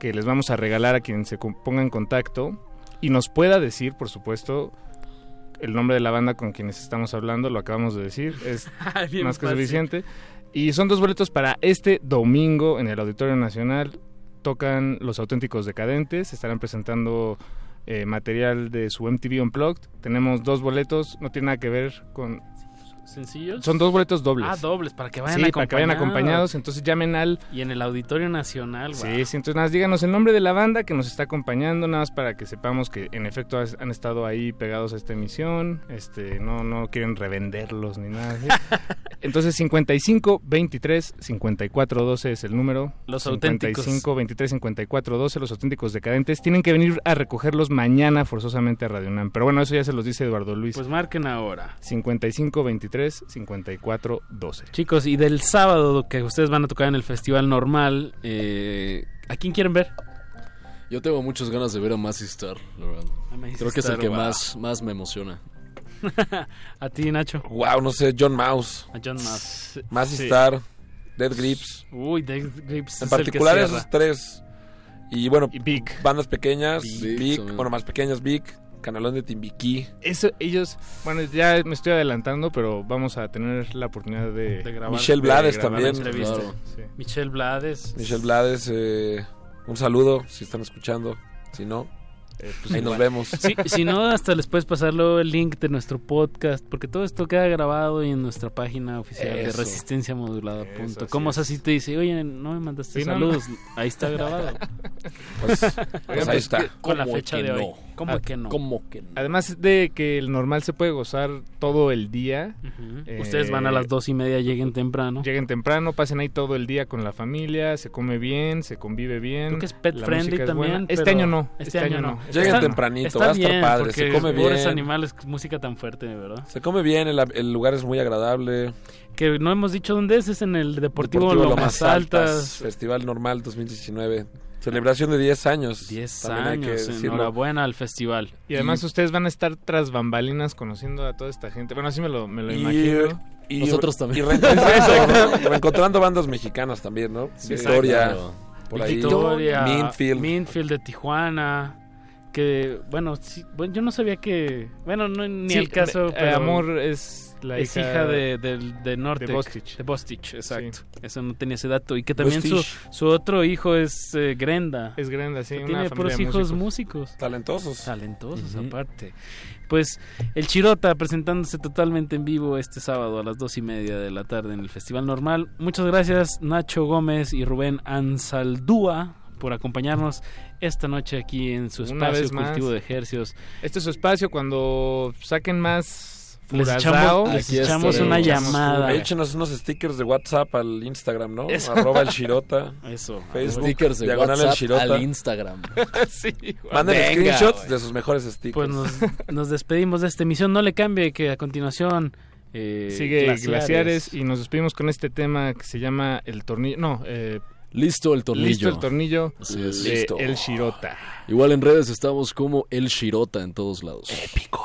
que les vamos a regalar a quien se ponga en contacto y nos pueda decir, por supuesto, el nombre de la banda con quienes estamos hablando, lo acabamos de decir, es Bien más que fácil. suficiente. Y son dos boletos para este domingo en el Auditorio Nacional. Tocan Los Auténticos Decadentes, estarán presentando eh, material de su MTV Unplugged. Tenemos dos boletos, no tiene nada que ver con... ¿Sencillos? Son dos boletos dobles. Ah, dobles, para que vayan Sí, acompañados. para que vayan acompañados. Entonces llamen al... Y en el Auditorio Nacional, Sí, guau. sí, entonces nada, más díganos el nombre de la banda que nos está acompañando, nada más para que sepamos que en efecto has- han estado ahí pegados a esta emisión, este, no, no quieren revenderlos ni nada así. Entonces 55 23 54 12 es el número. Los 55 23 54 12, los auténticos decadentes. Tienen que venir a recogerlos mañana forzosamente a Radio UNAM. Pero bueno, eso ya se los dice Eduardo Luis. Pues marquen ahora. 55 23 54 12. Chicos, y del sábado que ustedes van a tocar en el festival normal, eh, ¿a quién quieren ver? Yo tengo muchas ganas de ver a Massey Star, la verdad. Creo que es el que wow. más, más me emociona. a ti, Nacho. Wow, no sé, John Mouse. A John Mouse. Massey Sí. Star, Dead Grips. Uy, Dead Grips. En es el que particular esos tres. Y bueno, Big. bandas pequeñas, Big, Big, bueno, más pequeñas, Big, Canalón de Timbiquí. Eso, ellos, bueno, ya me estoy adelantando, pero vamos a tener la oportunidad de, grabar. Michelle Blades grabar también. Claro. Sí. Michelle Blades. Michelle Blades, eh, un saludo si están escuchando. Si no, pues ahí nos vemos. Sí, si no, hasta les puedes pasar luego el link de nuestro podcast, porque todo esto queda grabado y en nuestra página oficial de Eso. resistenciamodulada.com. O sea, si te dice, oye, no me mandaste Sí, no, saludos, ahí está grabado. Pues, pues ahí está. Con la ¿Cómo fecha de hoy. no? ¿Cómo Ah, que no? ¿Cómo que no? Además de que el normal se puede gozar todo el día. Eh, Ustedes van a las dos y media, lleguen temprano. Lleguen temprano, pasen ahí todo el día con la familia, se come bien, se convive bien. Creo que es pet la friendly es también. Este año no. Este, año no. Lleguen Está- tempranito, está va a estar bien, padre, se porque come pobres bien. animales, música tan fuerte, ¿verdad? Se come bien, el, el lugar es muy agradable. Que no hemos dicho dónde es, es en el Deportivo, Deportivo Lomas Altas. Festival Normal 2019. Celebración de 10 años. 10 También hay que años, enhorabuena al festival. Y además ustedes van a estar tras bambalinas conociendo a toda esta gente. Bueno, así me lo, me lo Y- imagino. y- Nosotros también. Y reencontrando, bandas mexicanas también, ¿no? Sí, Victoria, por ahí. Victoria, Minfield. Minfield de Tijuana. Que, bueno, sí, bueno, yo no sabía que. Bueno, no, ni Sí, el caso. eh, pero Amor es la es hija, hija de, Norte. de Bostich. De Bostich, exacto. Sí. Eso no tenía ese dato. Y que también su, su otro hijo es eh, Grenda. Es grande, sí. Una tiene familia puros de hijos músicos. músicos. Talentosos. Talentosos, aparte. Pues el Chirota presentándose totalmente en vivo este sábado a las dos y media de la tarde en el Festival Normal. Muchas gracias Nacho Gómez y Rubén Ansaldúa por acompañarnos esta noche aquí en su espacio cultivo de ejercios. Este es su espacio cuando saquen más Les echamos- les echamos una llamada. Échenos unos stickers de WhatsApp al Instagram, ¿no? Eso. Arroba el Shirota. Eso. Facebook. Stickers de diagonal el WhatsApp Shirota. al Instagram. sí. Manden Venga, screenshots de sus mejores stickers. Pues nos, nos despedimos de esta emisión. No le cambie que a continuación eh, Sigue glaciares. glaciares. y nos despedimos con este tema que se llama El Tornillo. No, eh, Listo el tornillo. Listo el Tornillo Así es. de Listo. El Shirota. Igual en redes estamos como el Shirota en todos lados. Épico.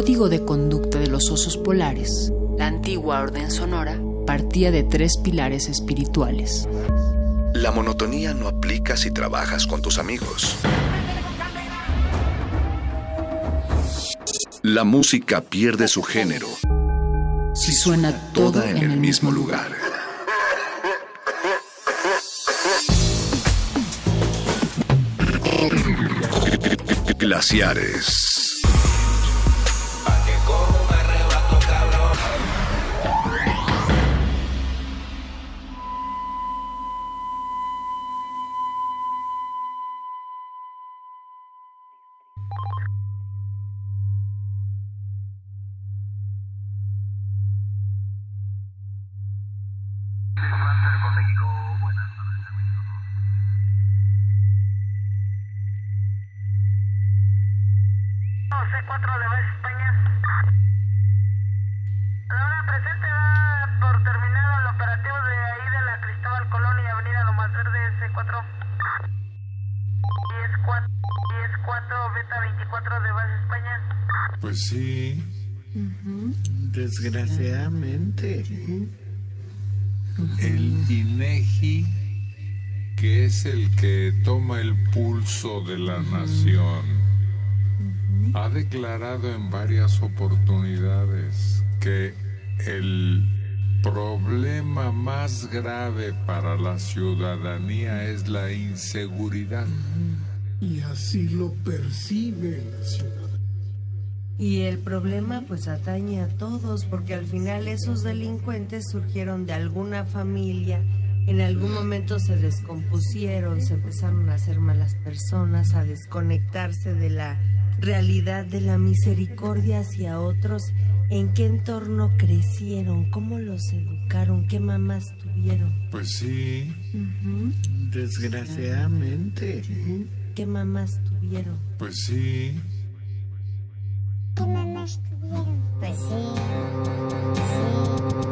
Código de conducta de los osos polares, la antigua orden sonora, partía de tres pilares espirituales. La monotonía no aplica si trabajas con tus amigos. La música pierde su género Si suena toda en el mismo lugar. Glaciares. De la nación, ha declarado en varias oportunidades que el problema más grave para la ciudadanía es la inseguridad. Y así lo percibe la ciudad. Y el problema pues atañe a todos porque al final esos delincuentes surgieron de alguna familia, en algún momento se descompusieron, se empezaron a hacer malas personas, a desconectarse de la realidad de la misericordia hacia otros. ¿En qué entorno crecieron? ¿Cómo los educaron? ¿Qué mamás tuvieron? Pues sí, desgraciadamente. ¿Qué mamás tuvieron? Pues sí. ¿Qué mamás tuvieron? Pues sí. sí.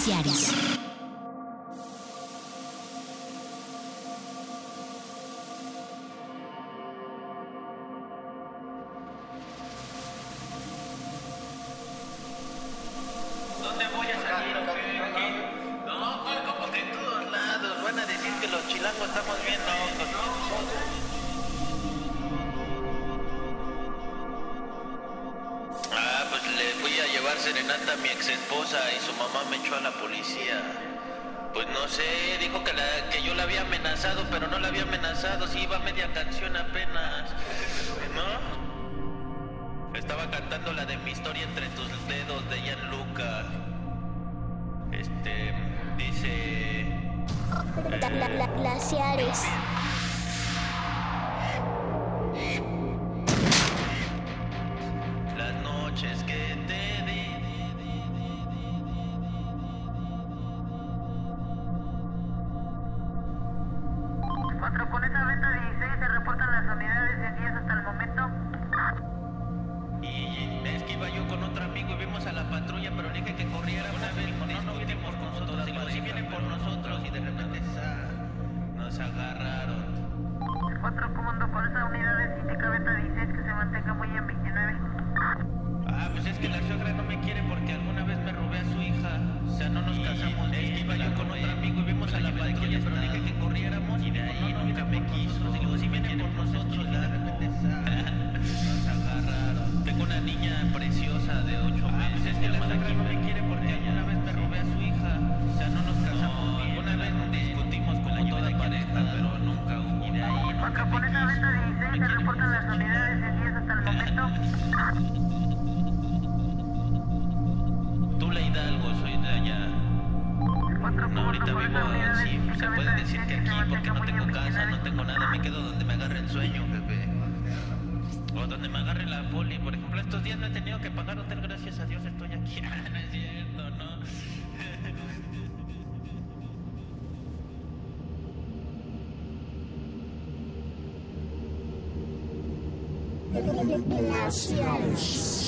¿Dónde voy a salir? ¿Qué? No, como que en todos lados van a decir que los chilangos estamos bien locos, ¿no? Ah, pues le voy a llevar serenata a mi ex esposa y su mamá. pero no la había amenazado. Si iba media canción Glaciares.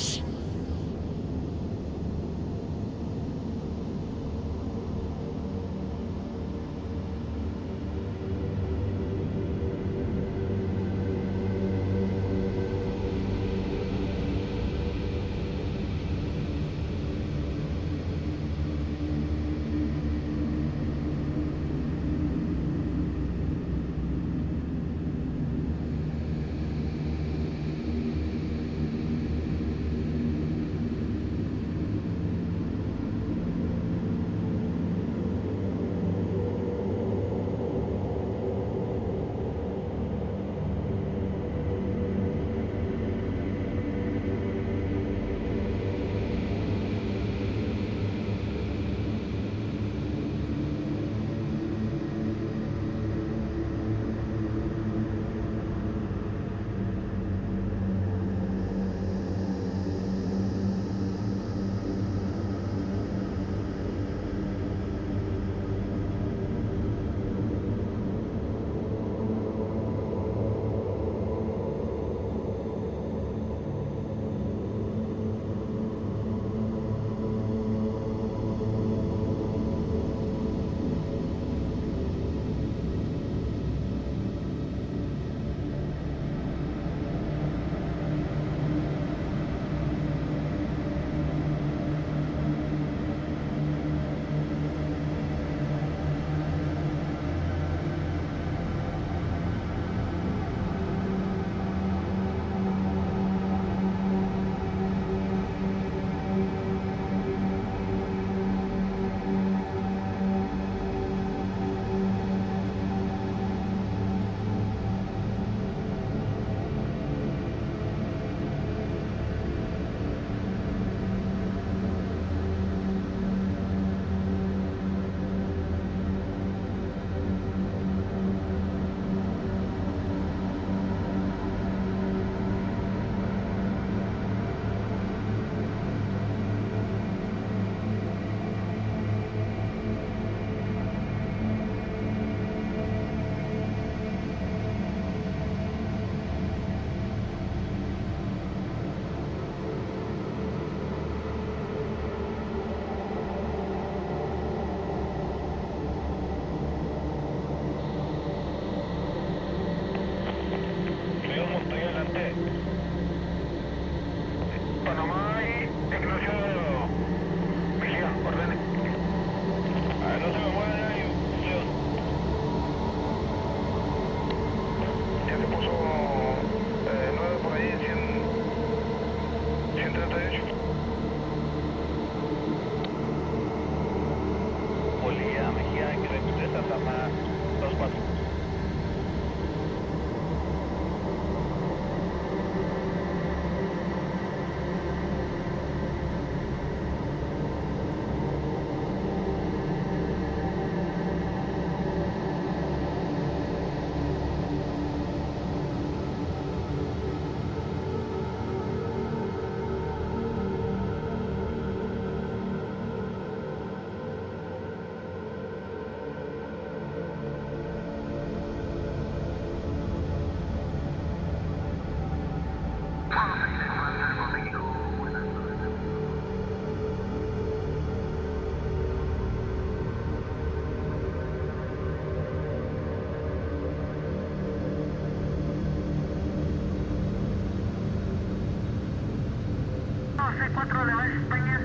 7-4 de Base España.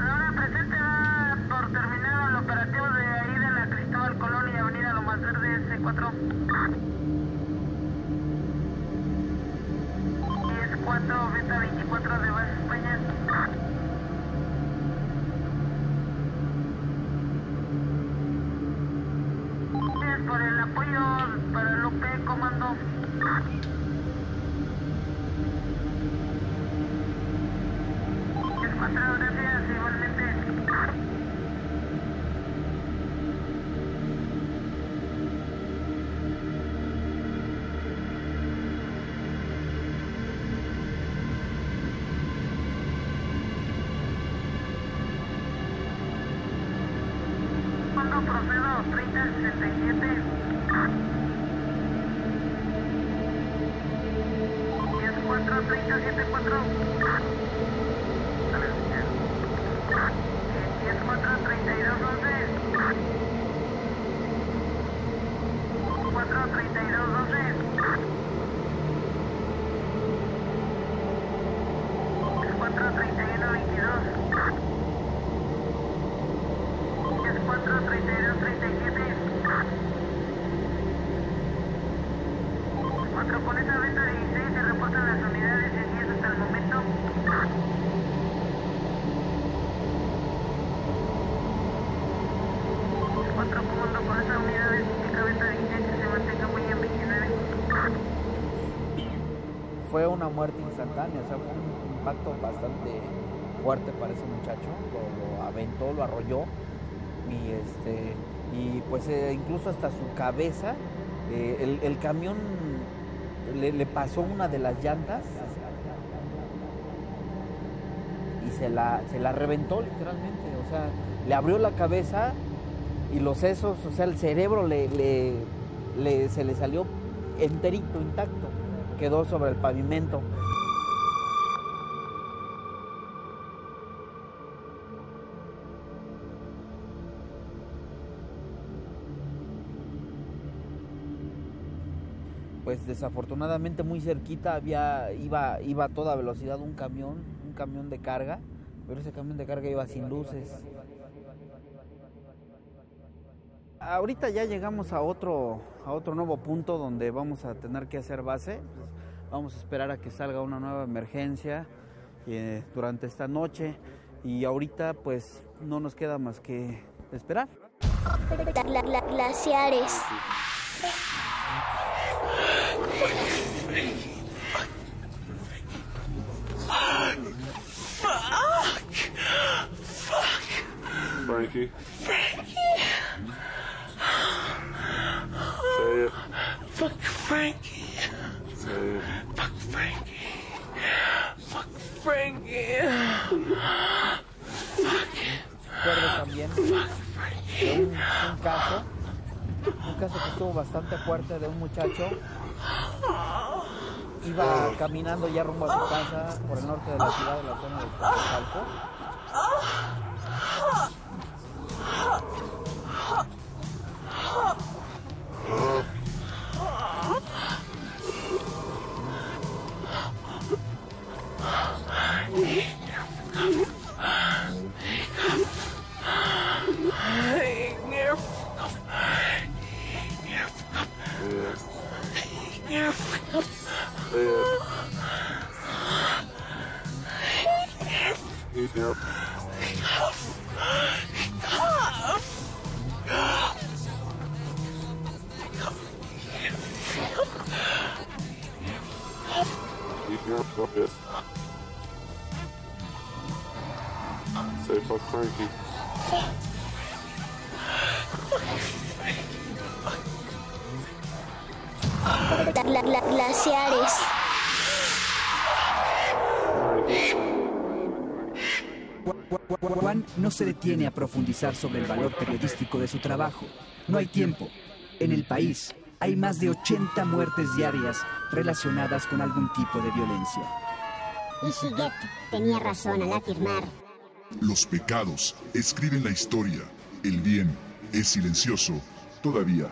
Ahora presente da por terminado el operativo de ahí de la Cristóbal Colón y Avenida Lomas Verdes C4. 10-4 Beta 24 de Base España. Gracias por el apoyo para Lupe Comando. Bastante fuerte para ese muchacho. Lo, aventó, lo arrolló y este y pues eh, incluso hasta su cabeza eh, el, camión le, pasó una de las llantas y se la, se la reventó literalmente, o sea, le abrió la cabeza y los sesos, o sea, el cerebro le- le- se le salió enterito, intacto, quedó sobre el pavimento. Pues desafortunadamente muy cerquita había iba iba a toda velocidad un camión, un camión de carga, pero ese camión de carga iba sin luces. Ahorita ya llegamos a otro a otro nuevo punto donde vamos a tener que hacer base. Vamos a esperar a que salga una nueva emergencia eh, durante esta noche y ahorita pues no nos queda más que esperar. La- glaciares. Frankie. Frankie. Say it. Fuck Frankie. Say it. Fuck Frankie. Fuck Frankie. Recuerdo también de un, un caso, un caso que estuvo bastante fuerte de un muchacho. Iba caminando ya rumbo a su casa por el norte de la ciudad, de la zona de Iztapalco. Yep. Frankie. Fuck Frankie. Fuck Frankie. La- la- la- glaciares. Juan no se detiene a profundizar sobre el valor periodístico de su trabajo. No hay tiempo. En el país hay más de 80 muertes diarias relacionadas con algún tipo de violencia. Y Siguet tenía razón al afirmar. Los pecados escriben la historia. El bien es silencioso. Todavía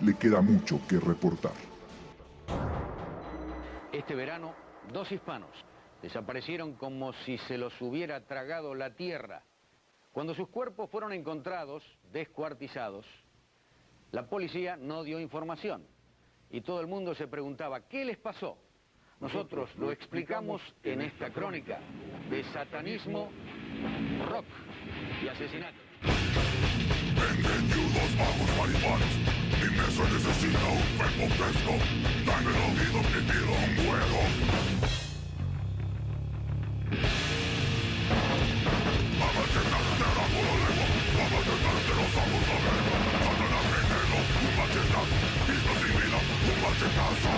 le queda mucho que reportar. Este verano, dos hispanos desaparecieron como si se los hubiera tragado la tierra. Cuando sus cuerpos fueron encontrados, descuartizados, la policía no dio información y todo el mundo se preguntaba, ¿qué les pasó? Nosotros lo explicamos en esta crónica de satanismo, rock y asesinato eso necesita un cuerpo fresco Dame el oído que pido un huevo Vamos a la puro lengua Vamos a intentarte los amos a ver Cuando la gente un machetazo Visto sin vida, un machetazo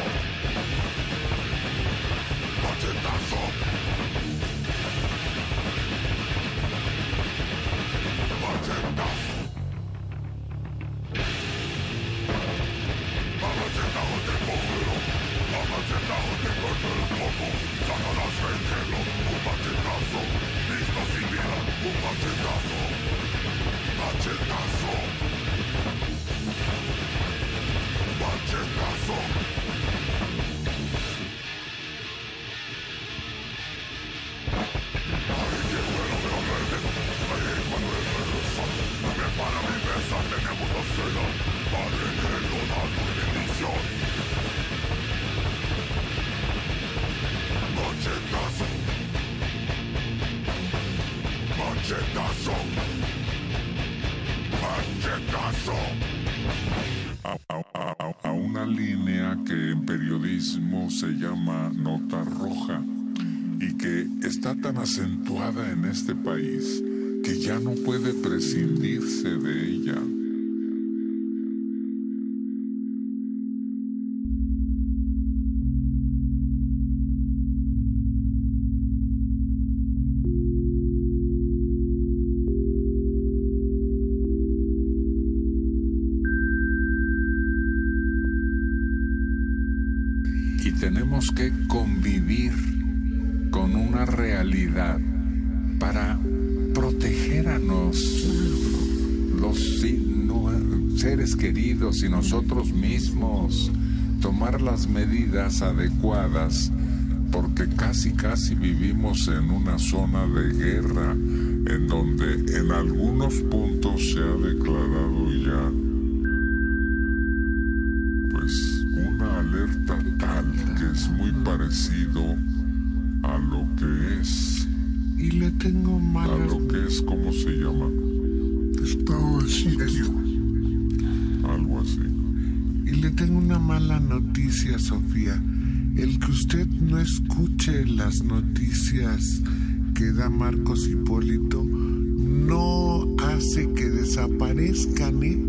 Machetazo. tomar las medidas adecuadas porque casi casi vivimos en una zona de guerra en donde en algunos puntos se ha declarado ya Sofía. El que usted no escuche las noticias que da Marcos Hipólito no hace que desaparezcan. ¿eh?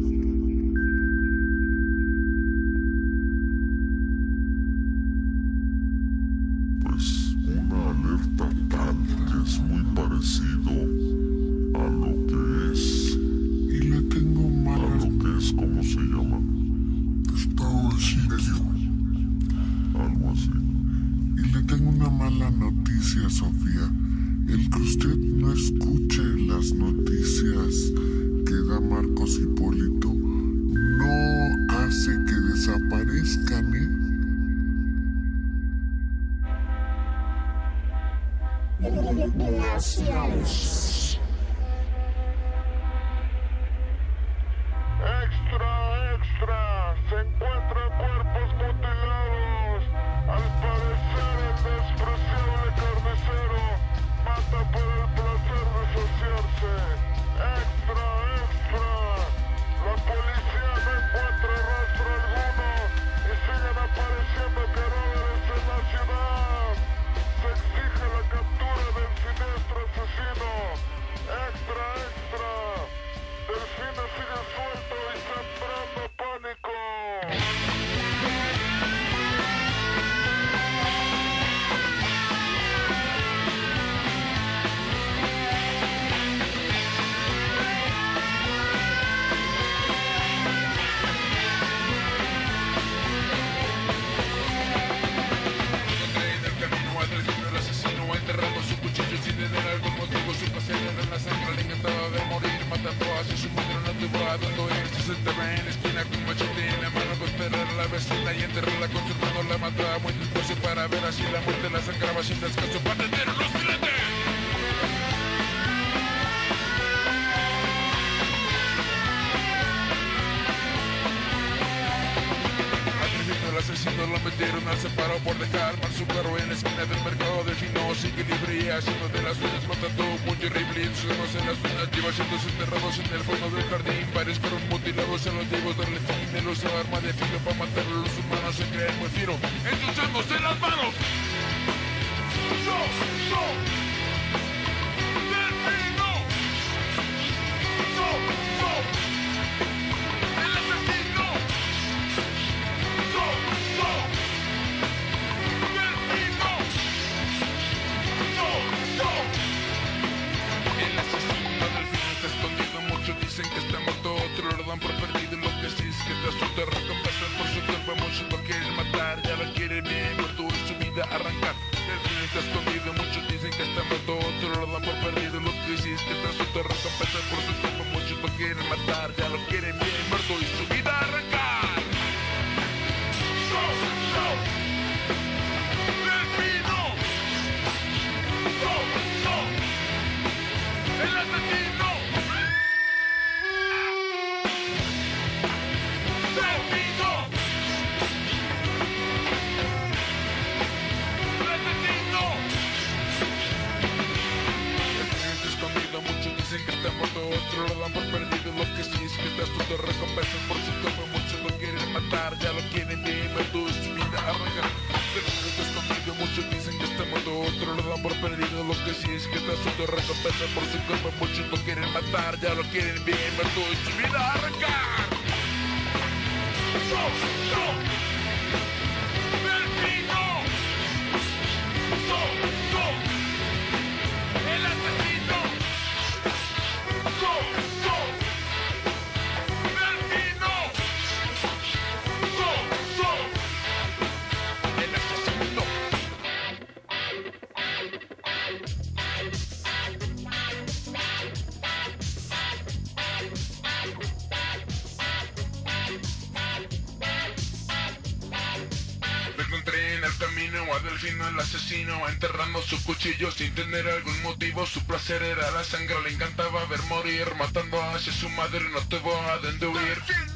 Sin tener algún motivo Su placer era la sangre, le encantaba ver morir Matando hacia su madre, no tuvo a dónde huir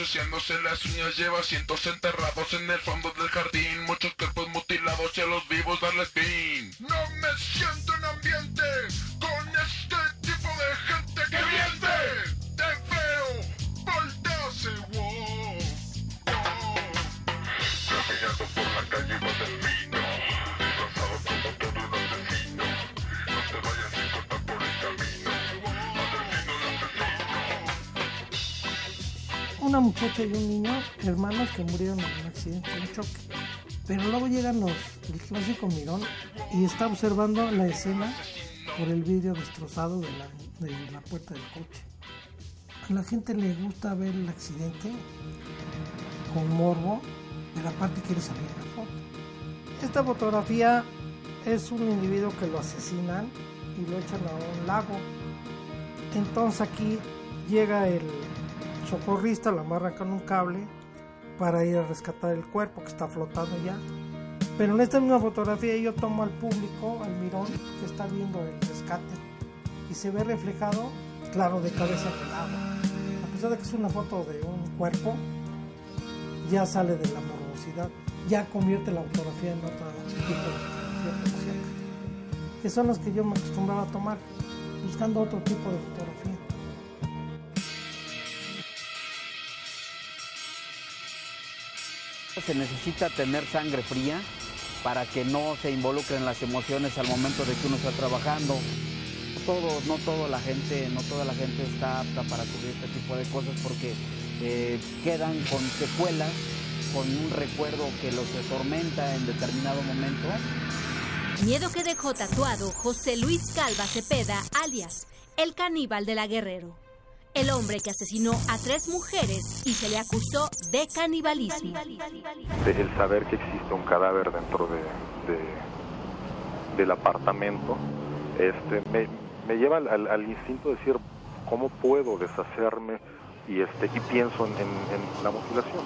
ensuciándose las uñas Lleva cientos enterrados en el fondo del jardín Muchos cuerpos mutilados y a los vivos darles fin muchacha y un niño, hermanos que murieron en un accidente, en un choque. Pero luego llegan los, el clásico mirón y está observando la escena por el vidrio destrozado de la, de la puerta del coche. A la gente le gusta ver el accidente con morbo, pero aparte quiere salir la foto. Esta fotografía es un individuo que lo asesinan y lo echan a un lago. Entonces aquí llega el socorrista, lo amarra con un cable para ir a rescatar el cuerpo que está flotando ya. Pero en esta misma fotografía yo tomo al público, al mirón, que está viendo el rescate y se ve reflejado, claro, de cabeza en el. A pesar de que es una foto de un cuerpo, ya sale de la morbosidad, ya convierte la fotografía en otro tipo de fotografía que son las que yo me acostumbraba a tomar, buscando otro tipo de fotografía. Se necesita tener sangre fría para que no se involucren las emociones al momento de que uno está trabajando. Todo, no toda la gente, no toda la gente está apta para cubrir este tipo de cosas porque eh, quedan con secuelas, con un recuerdo que los atormenta en determinado momento Miedo que dejó tatuado José Luis Calva Cepeda, alias el caníbal de la Guerrero. El hombre que asesinó a tres mujeres y se le acusó de canibalismo. de el saber que existe un cadáver dentro de, de- del apartamento este me, me lleva al, al- al instinto de decir cómo puedo deshacerme y este y pienso en, en- en la mutilación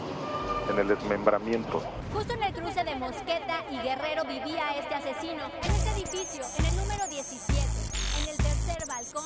en el desmembramiento Justo en el cruce de Mosqueta y Guerrero vivía este asesino. En este edificio, en el número 17, en el tercer balcón.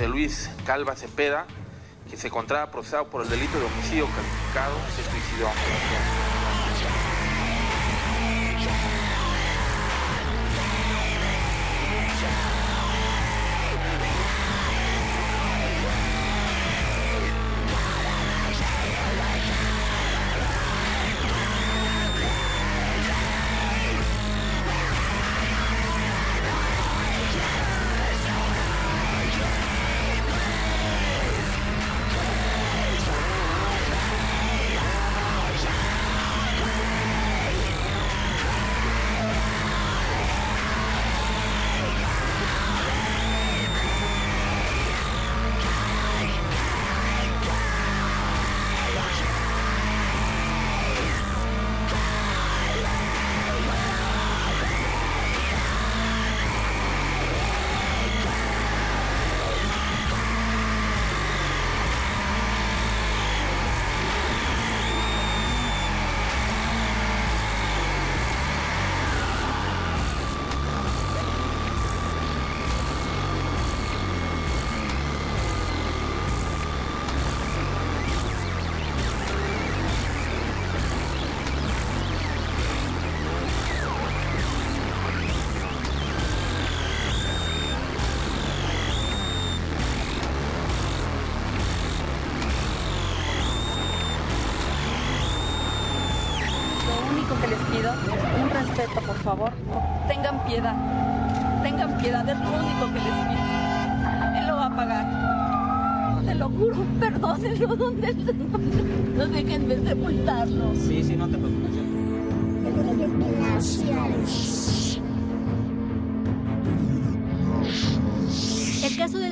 José Luis Calva Cepeda, que se encontraba procesado por el delito de homicidio calificado, se suicidó.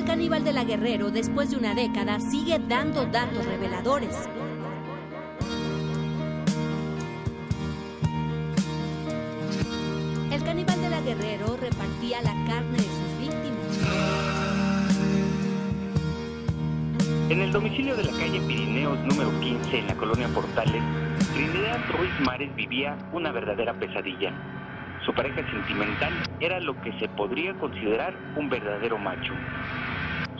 Caníbal de la Guerrero, después de una década, sigue dando datos reveladores. El caníbal de la Guerrero repartía la carne de sus víctimas. En el domicilio de la calle Pirineos número 15 en la colonia Portales, Trinidad Ruiz Mares vivía una verdadera pesadilla. Su pareja sentimental era lo que se podría considerar un verdadero macho.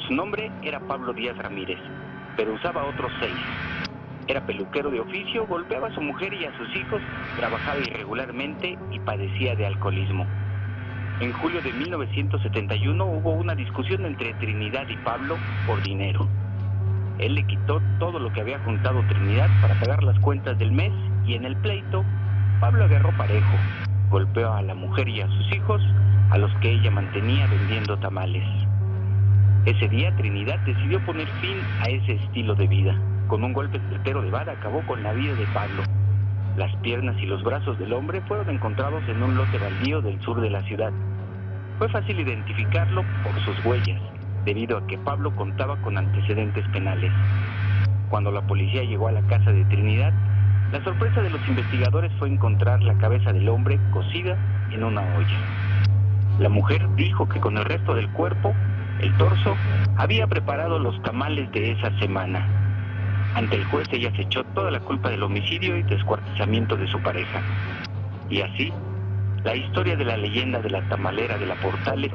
Su nombre era Pablo Díaz Ramírez, pero usaba otros seis. Era peluquero de oficio, golpeaba a su mujer y a sus hijos, trabajaba irregularmente y padecía de alcoholismo. En julio de 1971 hubo una discusión entre Trinidad y Pablo por dinero. Él le quitó todo lo que había juntado Trinidad para pagar las cuentas del mes y en el pleito, Pablo agarró parejo, golpeó a la mujer y a sus hijos, a los que ella mantenía vendiendo tamales. Ese día Trinidad decidió poner fin a ese estilo de vida. Con un golpe certero de vara acabó con la vida de Pablo. Las piernas y los brazos del hombre fueron encontrados en un lote baldío del sur de la ciudad. Fue fácil identificarlo por sus huellas, debido a que Pablo contaba con antecedentes penales. Cuando la policía llegó a la casa de Trinidad, la sorpresa de los investigadores fue encontrar la cabeza del hombre cocida en una olla. La mujer dijo que con el resto del cuerpo, el torso, había preparado los tamales de esa semana. Ante el juez ella se echó toda la culpa del homicidio y descuartizamiento de su pareja. Y así, la historia de la leyenda de la tamalera de la Portales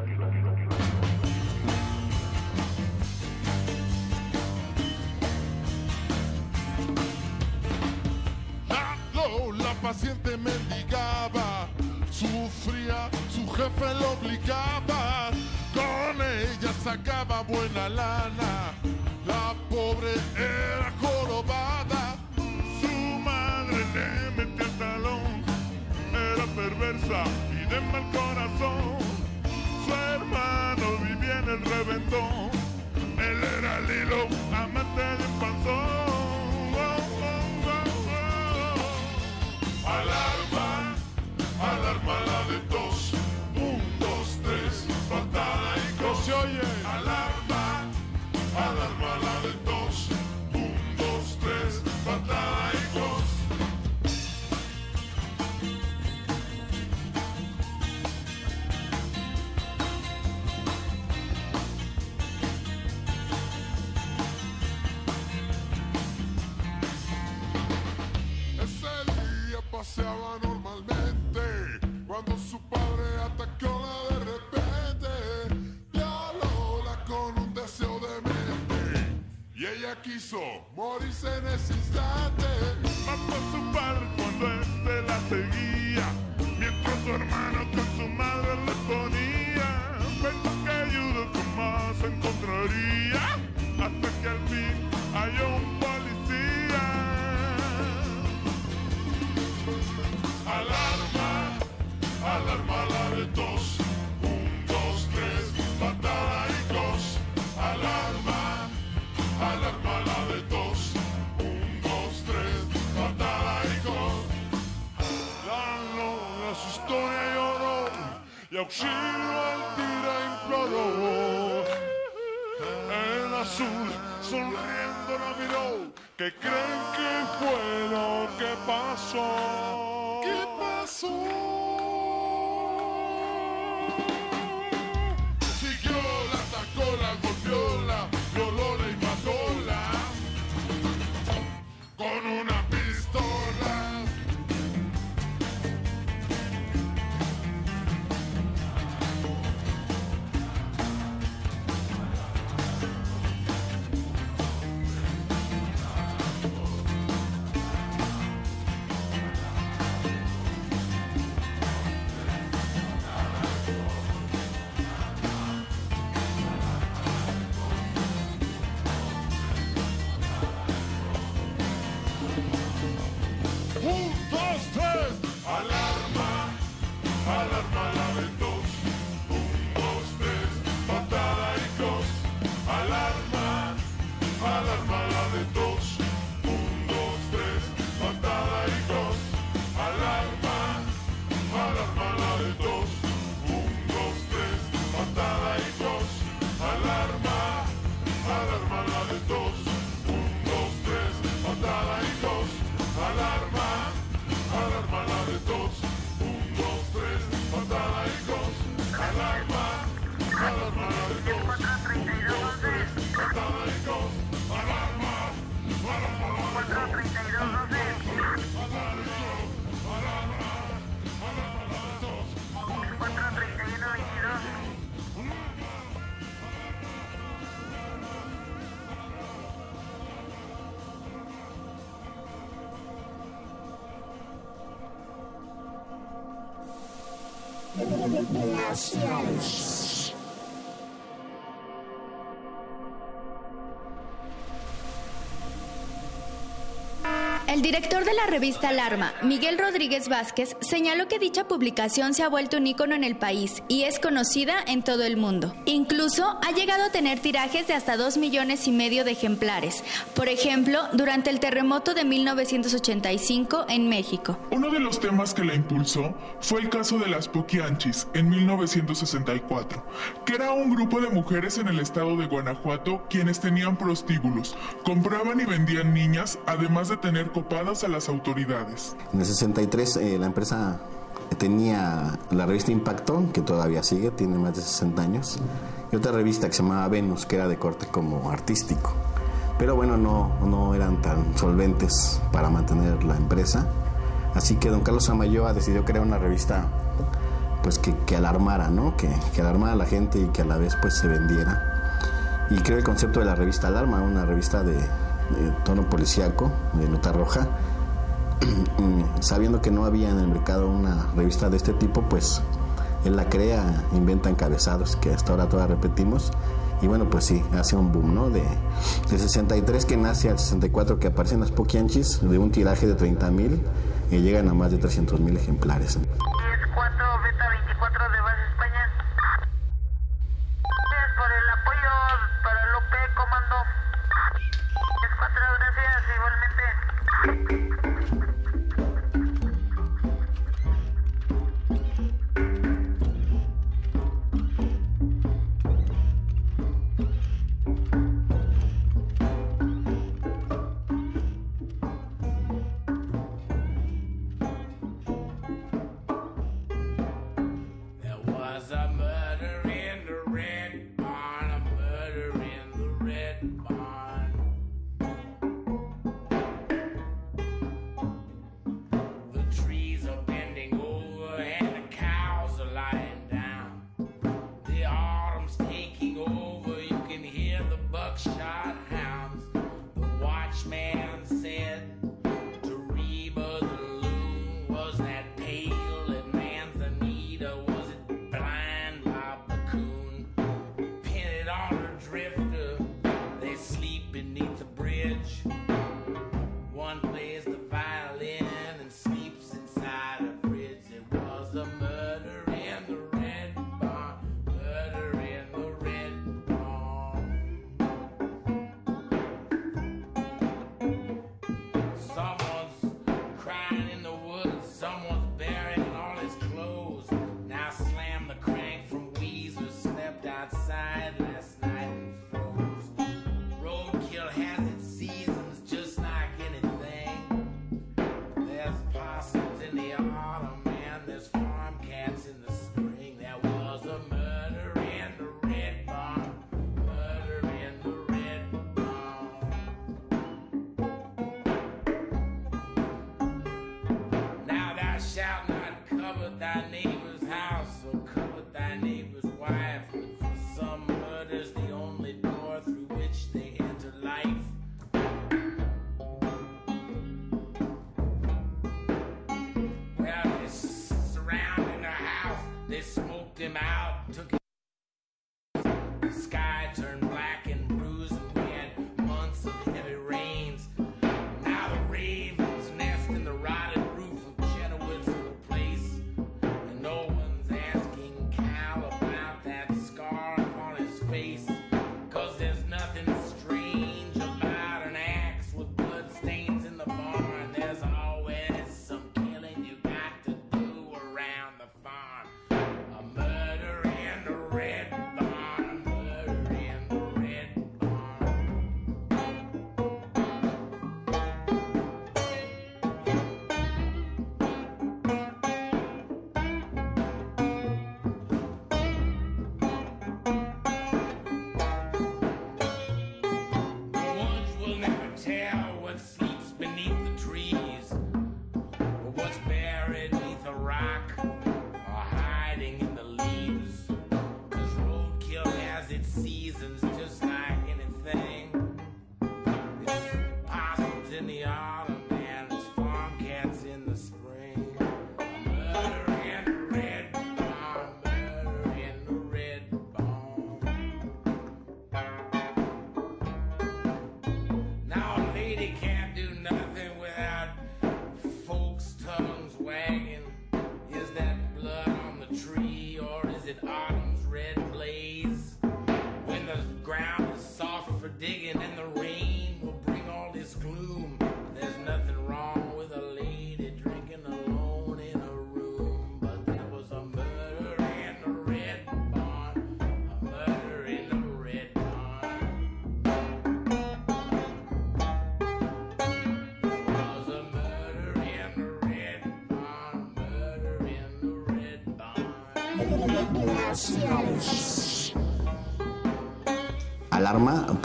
paciente mendigaba, sufría, su jefe lo obligaba, sacaba buena lana, la pobre era jorobada, su madre le metía el talón, era perversa y de mal corazón, su hermano vivía en el reventón, y ella director de la revista Alarma, Miguel Rodríguez Vázquez, señaló que dicha publicación se ha vuelto un ícono en el país y es conocida en todo el mundo. Incluso ha llegado a tener tirajes de hasta 2 millones y medio de ejemplares. Por ejemplo, durante el terremoto de 1985 en México. Uno de los temas que la impulsó fue el caso de las Poquianchis en 1964, que era un grupo de mujeres en el estado de Guanajuato quienes tenían prostíbulos, compraban y vendían niñas, además de tener copadas a las autoridades. En el 63 eh, la empresa tenía la revista Impacto, que todavía sigue, tiene más de 60 años, y otra revista que se llamaba Venus, que era de corte como artístico. Pero bueno, no, no eran tan solventes para mantener la empresa. Así que don Carlos Amayoa decidió crear una revista pues que, que alarmara, ¿no? Que, que alarmara a la gente y que a la vez pues se vendiera. Y creó el concepto de la revista Alarma, una revista de, tono policíaco, de nota roja. Sabiendo que no había en el mercado una revista de este tipo, pues él la crea, inventa encabezados que hasta ahora todas repetimos. Y bueno, pues sí, hace un boom, ¿no? De, de 63 que nace al 64 que aparecen las Poquianchis, de un tiraje de 30 mil y llegan a más de 300 mil ejemplares.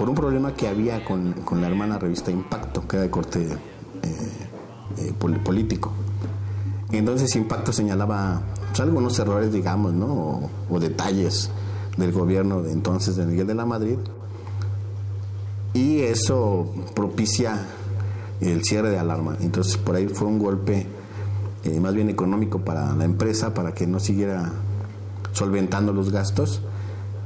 Un problema que había con, con la hermana revista Impacto, que era de corte eh, eh, pol- político. Entonces Impacto señalaba pues, algunos errores, digamos, ¿no? O, o detalles del gobierno de entonces de Miguel de la Madrid. Y eso propicia el cierre de alarma. Entonces por ahí fue un golpe eh, más bien económico para la empresa, para que no siguiera solventando los gastos.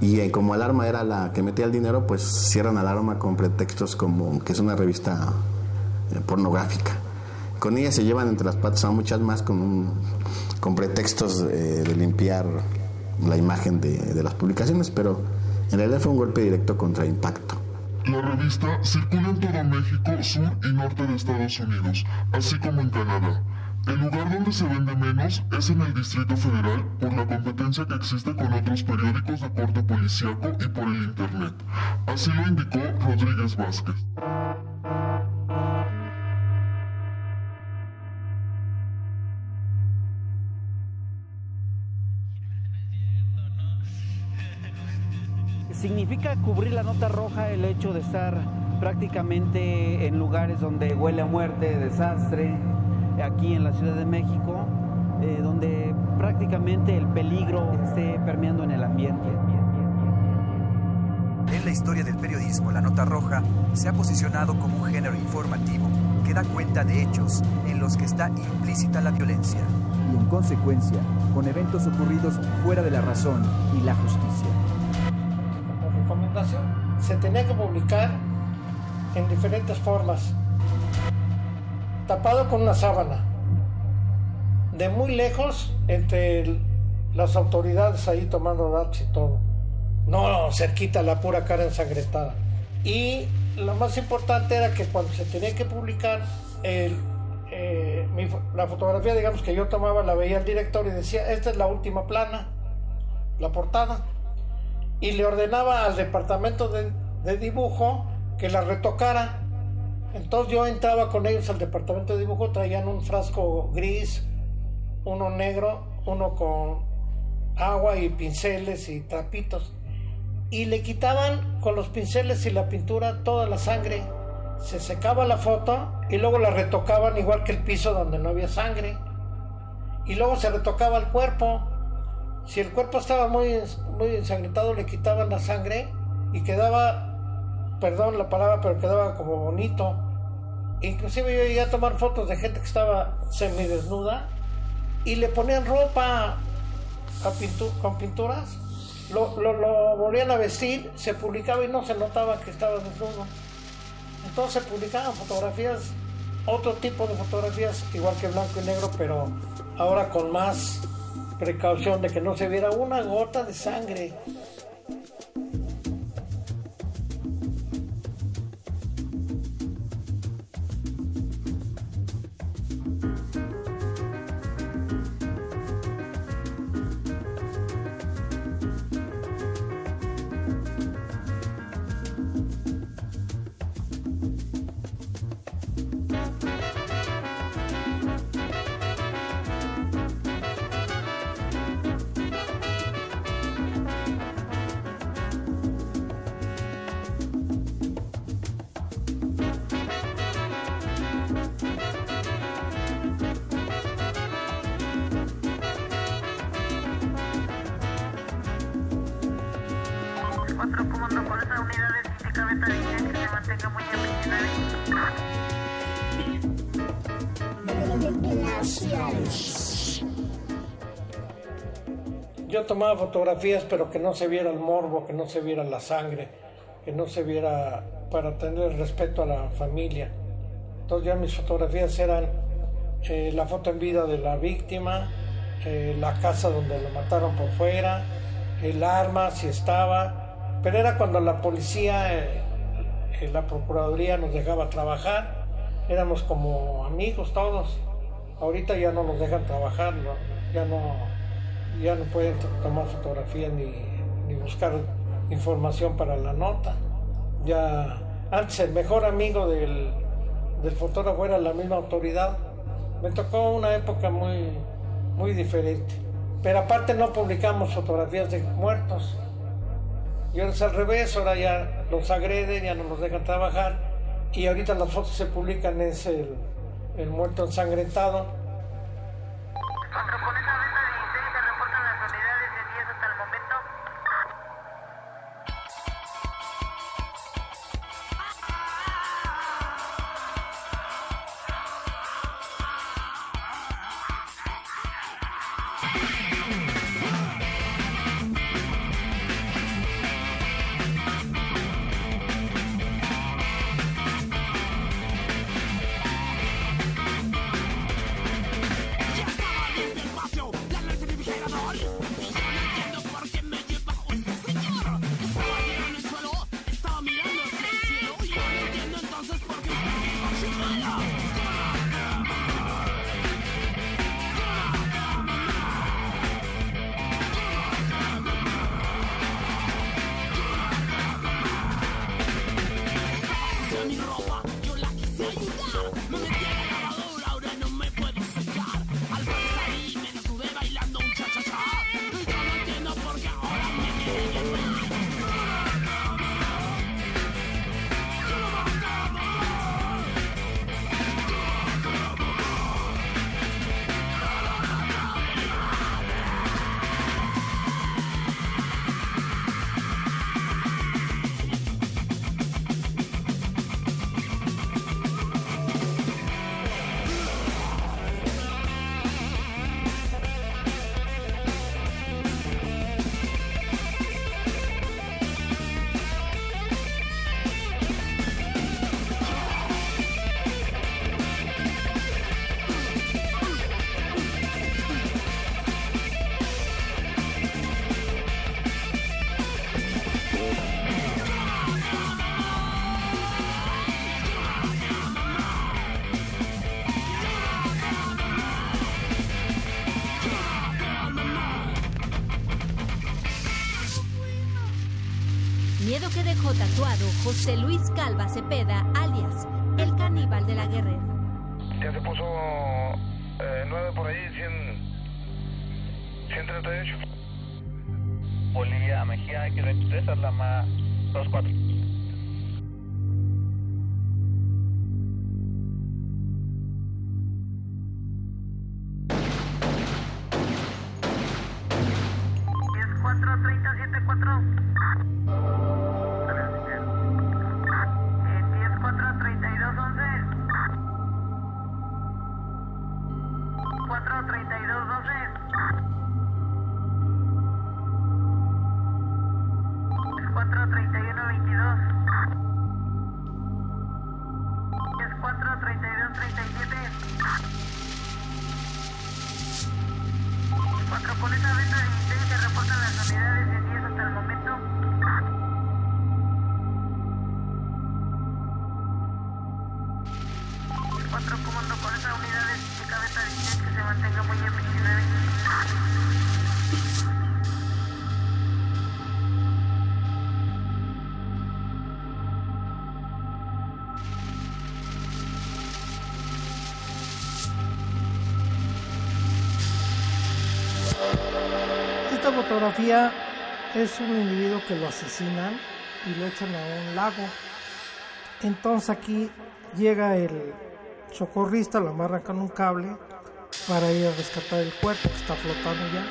Y eh, como Alarma era la que metía el dinero, pues cierran Alarma con pretextos como que es una revista eh, pornográfica. Con ella se llevan entre las patas a muchas más con, con pretextos eh, de limpiar la imagen de, de las publicaciones, pero en realidad fue un golpe directo contra Impacto. La revista circula en todo México, sur y norte de Estados Unidos, así como en Canadá. El lugar donde se vende menos es en el Distrito Federal por la competencia que existe con otros periódicos de corte policíaco y por el Internet. Así lo indicó Rodríguez Vázquez. Significa cubrir la nota roja el hecho de estar prácticamente en lugares donde huele a muerte, desastre, aquí en la Ciudad de México, eh, donde prácticamente el peligro esté permeando en el ambiente. En la historia del periodismo, la nota roja se ha posicionado como un género informativo que da cuenta de hechos en los que está implícita la violencia. y en consecuencia con eventos ocurridos fuera de la razón y la justicia. Como recomendación, se tenía que publicar en diferentes formas. Tapado con una sábana. De muy lejos, entre el- las autoridades ahí tomando datos y todo. No, cerquita la pura cara ensangrentada. Y lo más importante era que cuando se tenía que publicar, el, eh, mi la fotografía, digamos, que yo tomaba, la veía el director y decía, esta es la última plana, la portada y le ordenaba al departamento de, de dibujo que la retocara. Entonces yo entraba con ellos al departamento de dibujo, traían un frasco gris, uno negro, uno con agua y pinceles y trapitos. Y le quitaban con los pinceles y la pintura toda la sangre. Se secaba la foto y luego la retocaban igual que el piso donde no había sangre. Y luego se retocaba el cuerpo. Si el cuerpo estaba muy, muy ensangrentado, le quitaban la sangre y quedaba, perdón la palabra, pero quedaba como bonito. Inclusive yo llegué a tomar fotos de gente que estaba semidesnuda y le ponían ropa con pinturas, lo, lo, volvían a vestir, se publicaba y no se notaba que estaba desnudo. Entonces publicaban fotografías, otro tipo de fotografías, igual que blanco y negro, pero ahora con más precaución de que no se viera una gota de sangre. Tomaba fotografías, pero que no se viera el morbo, que no se viera la sangre, que no se viera para tener respeto a la familia. Entonces ya mis fotografías eran eh, la foto en vida de la víctima, eh, la casa donde lo mataron por fuera, el arma si estaba, pero era cuando la policía, eh, eh, la procuraduría nos dejaba trabajar, éramos como amigos todos. Ahorita ya no nos dejan trabajar, ¿no? ya no ya no pueden to- tomar fotografía ni, ni buscar información para la nota. Ya antes el mejor amigo del, del fotógrafo era la misma autoridad. Me tocó una época muy, muy diferente. Pero aparte no publicamos fotografías de muertos. Y ahora es al revés, ahora ya los agreden, ya no los dejan trabajar. Y ahorita las fotos se publican, es el, el muerto ensangrentado. Tatuado José Luis Calva Cepeda, alias el caníbal de la Guerrero. Ya se puso eh, 9 por ahí, 100, 138. Bolivia, Mejía, X23, Atlama 24. Es un individuo que lo asesinan y lo echan a un lago. Entonces aquí llega el socorrista, lo amarran con un cable para ir a rescatar el cuerpo que está flotando ya.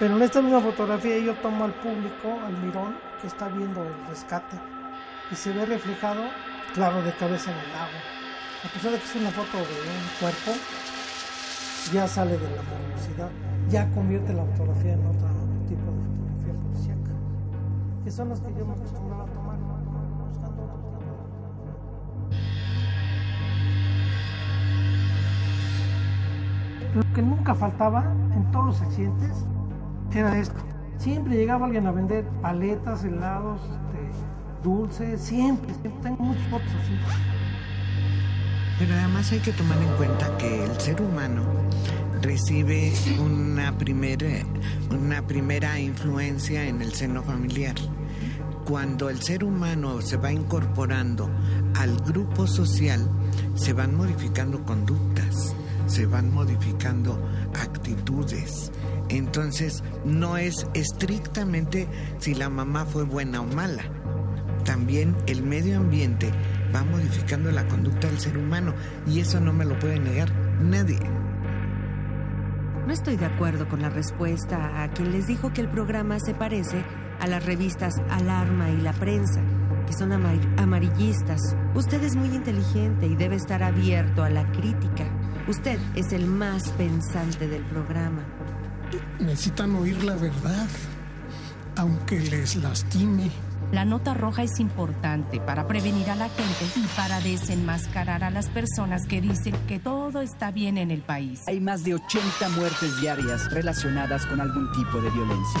Pero en esta misma fotografía yo tomo al público, al mirón, que está viendo el rescate y se ve reflejado, claro, de cabeza en el lago. A pesar de que es una foto de un cuerpo, ya sale de la morbosidad, ya convierte la fotografía en otro Que son las que yo me acostumbraba a tomar, buscando otro tipo de Lo que nunca faltaba en todos los accidentes era esto. Siempre llegaba alguien a vender paletas, helados, este, dulces, siempre, siempre. Tengo muchas fotos así. Pero además hay que tomar en cuenta que el ser humano recibe una primera, una primera influencia en el seno familiar. Cuando el ser humano se va incorporando al grupo social, se van modificando conductas, se van modificando actitudes. Entonces, no es estrictamente si la mamá fue buena o mala. También el medio ambiente va modificando la conducta del ser humano y eso no me lo puede negar nadie. No estoy de acuerdo con la respuesta a quien les dijo que el programa se parece a las revistas Alarma y La Prensa, que son ama- amarillistas. Usted es muy inteligente y debe estar abierto a la crítica. Usted es el más pensante del programa. Necesitan oír la verdad, aunque les lastime. La nota roja es importante para prevenir a la gente y para desenmascarar a las personas que dicen que todo está bien en el país. Hay más de 80 muertes diarias relacionadas con algún tipo de violencia.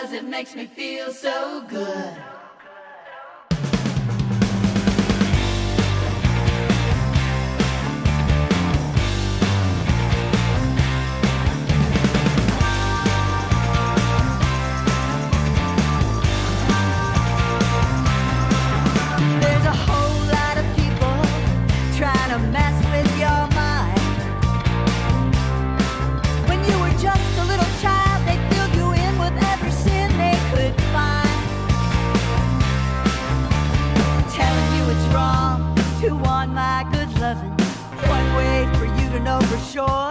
Cause it makes me feel so good. you want my good loving. One way for you to know for sure.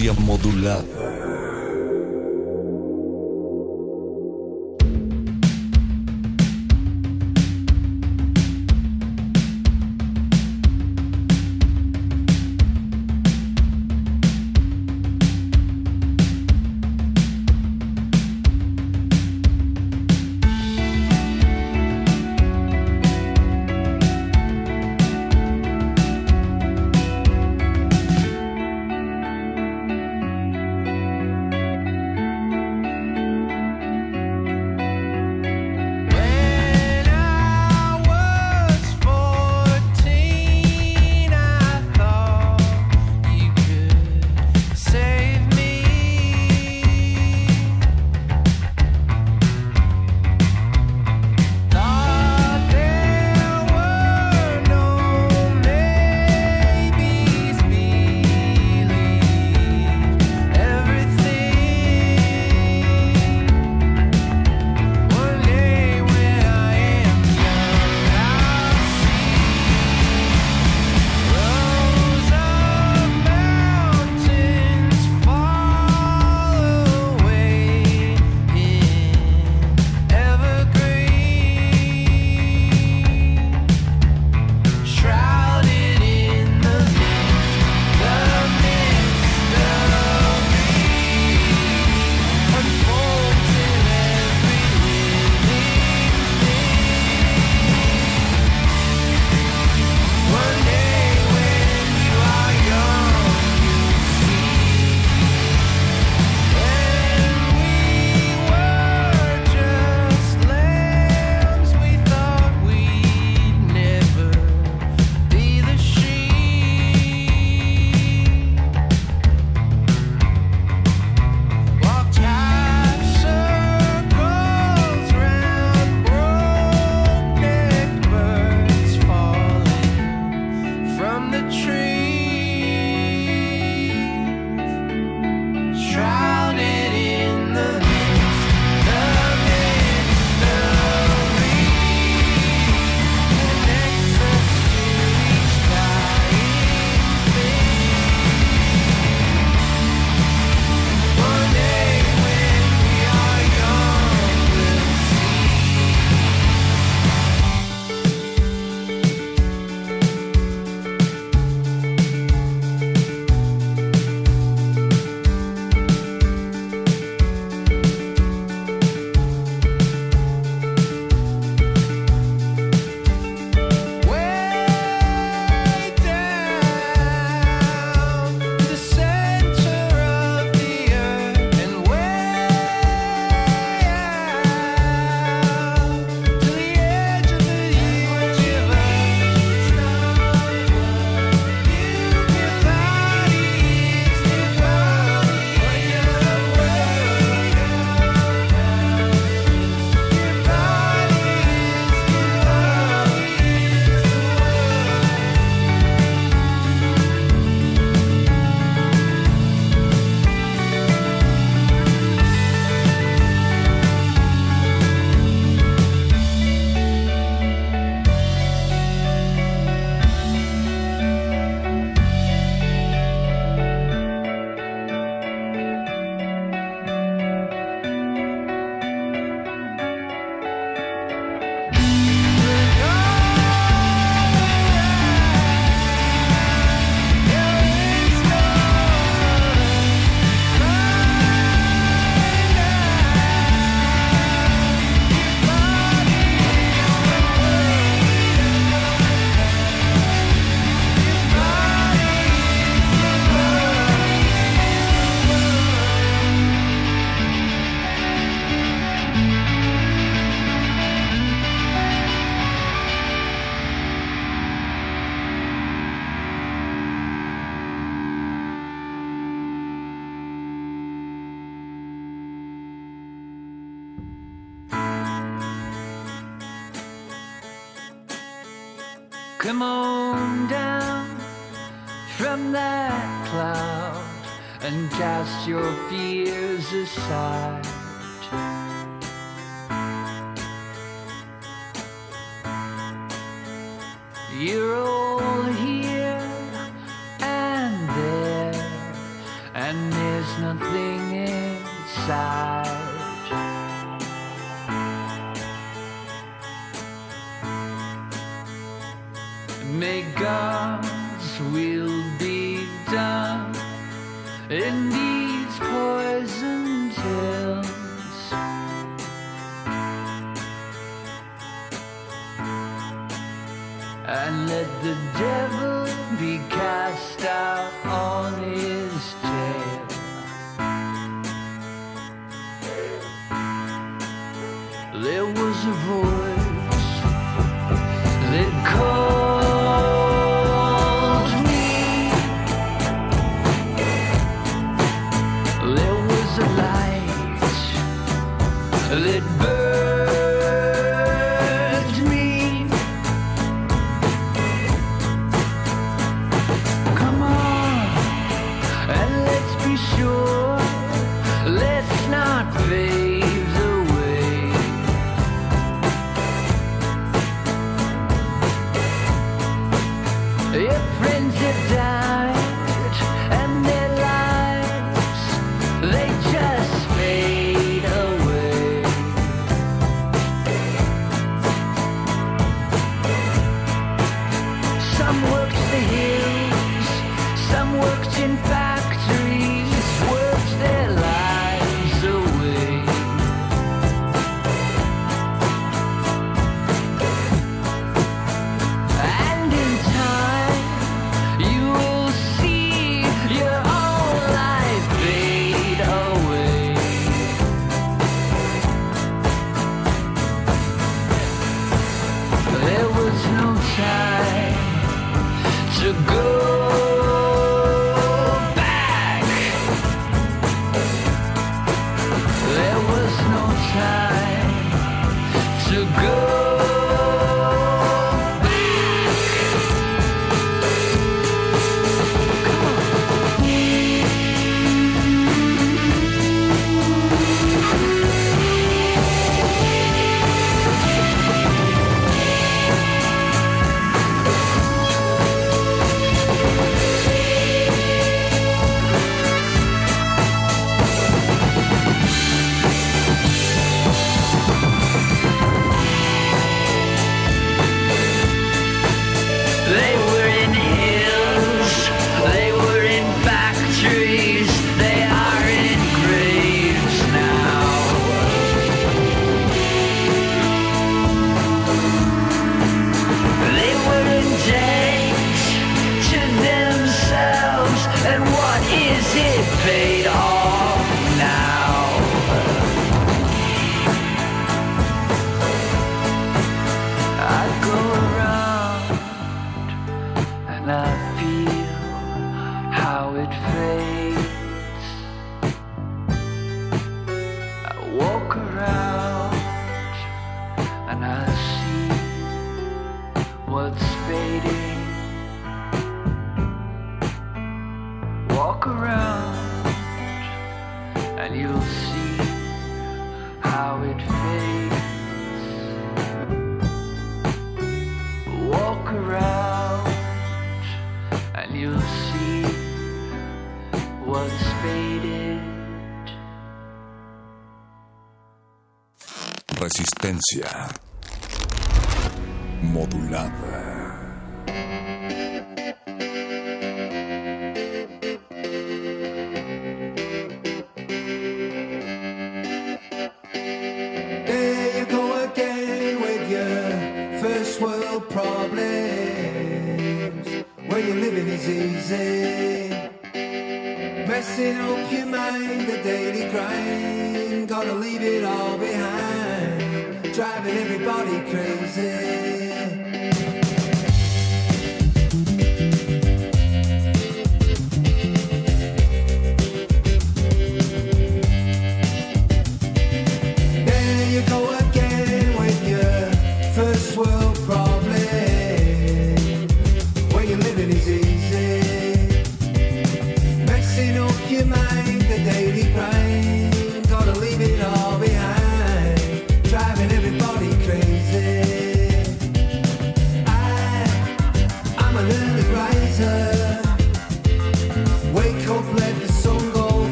Resistencia modulada.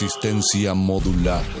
resistencia modular.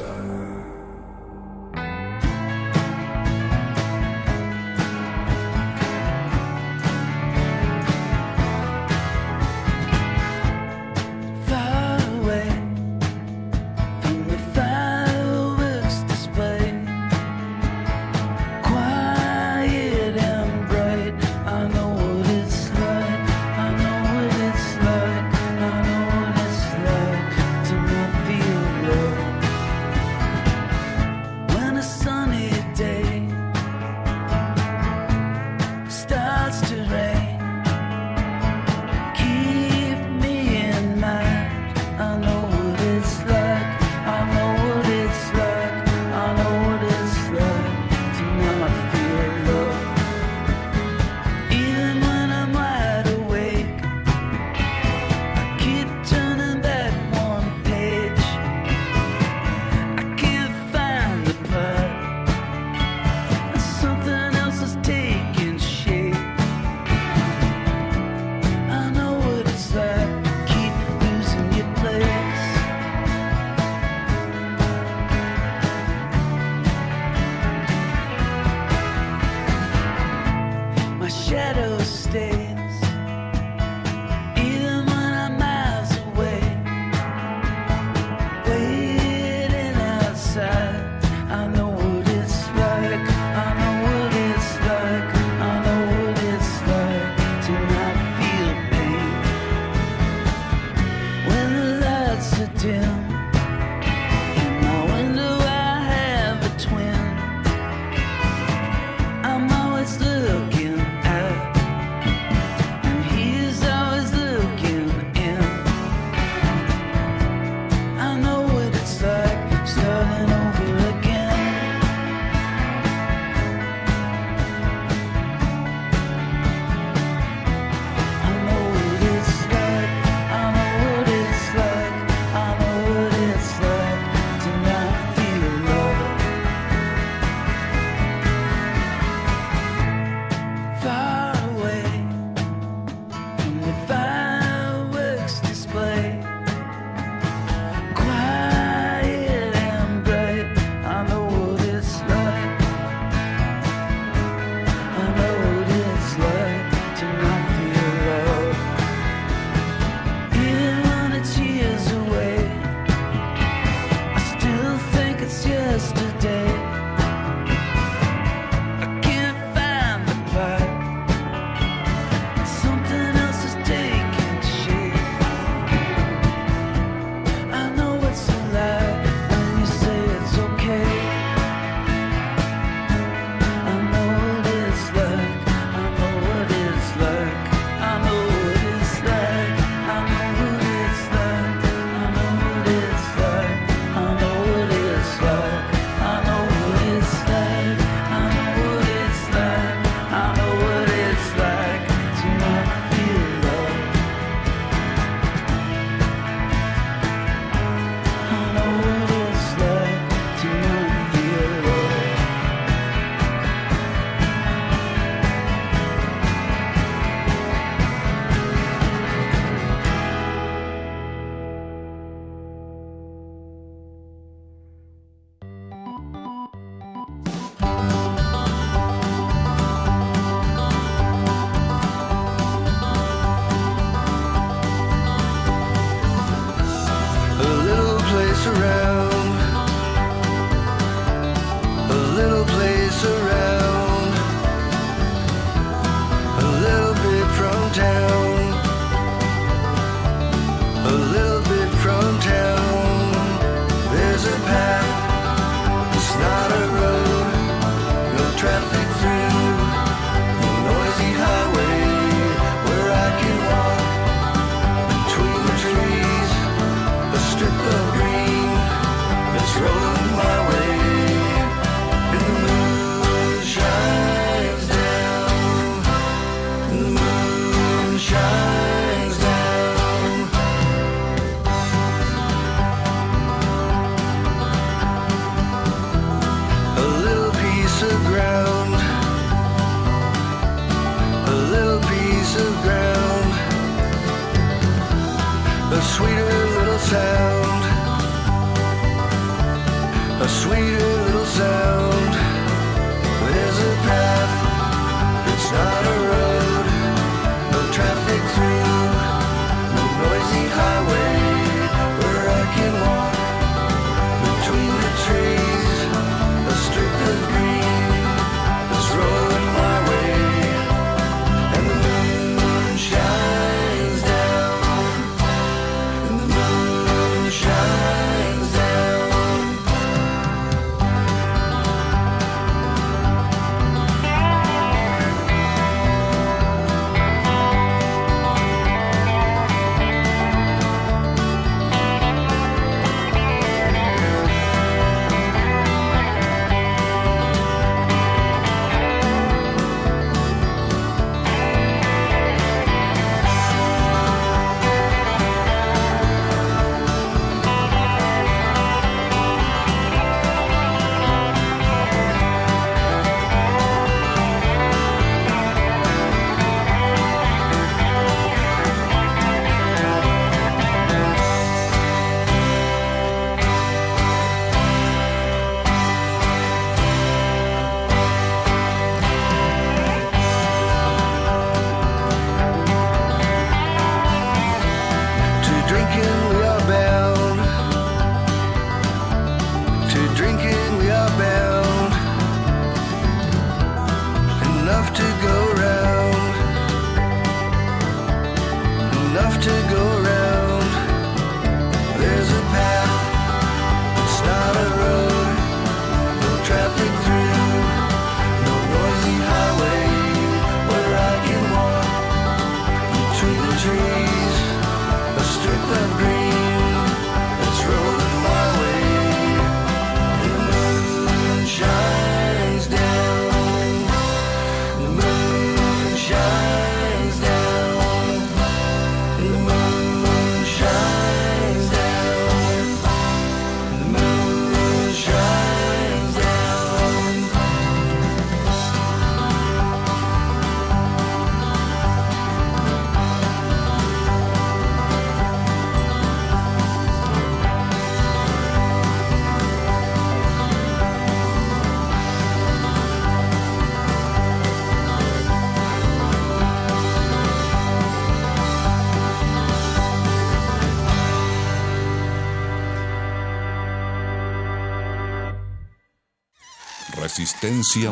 Resistencia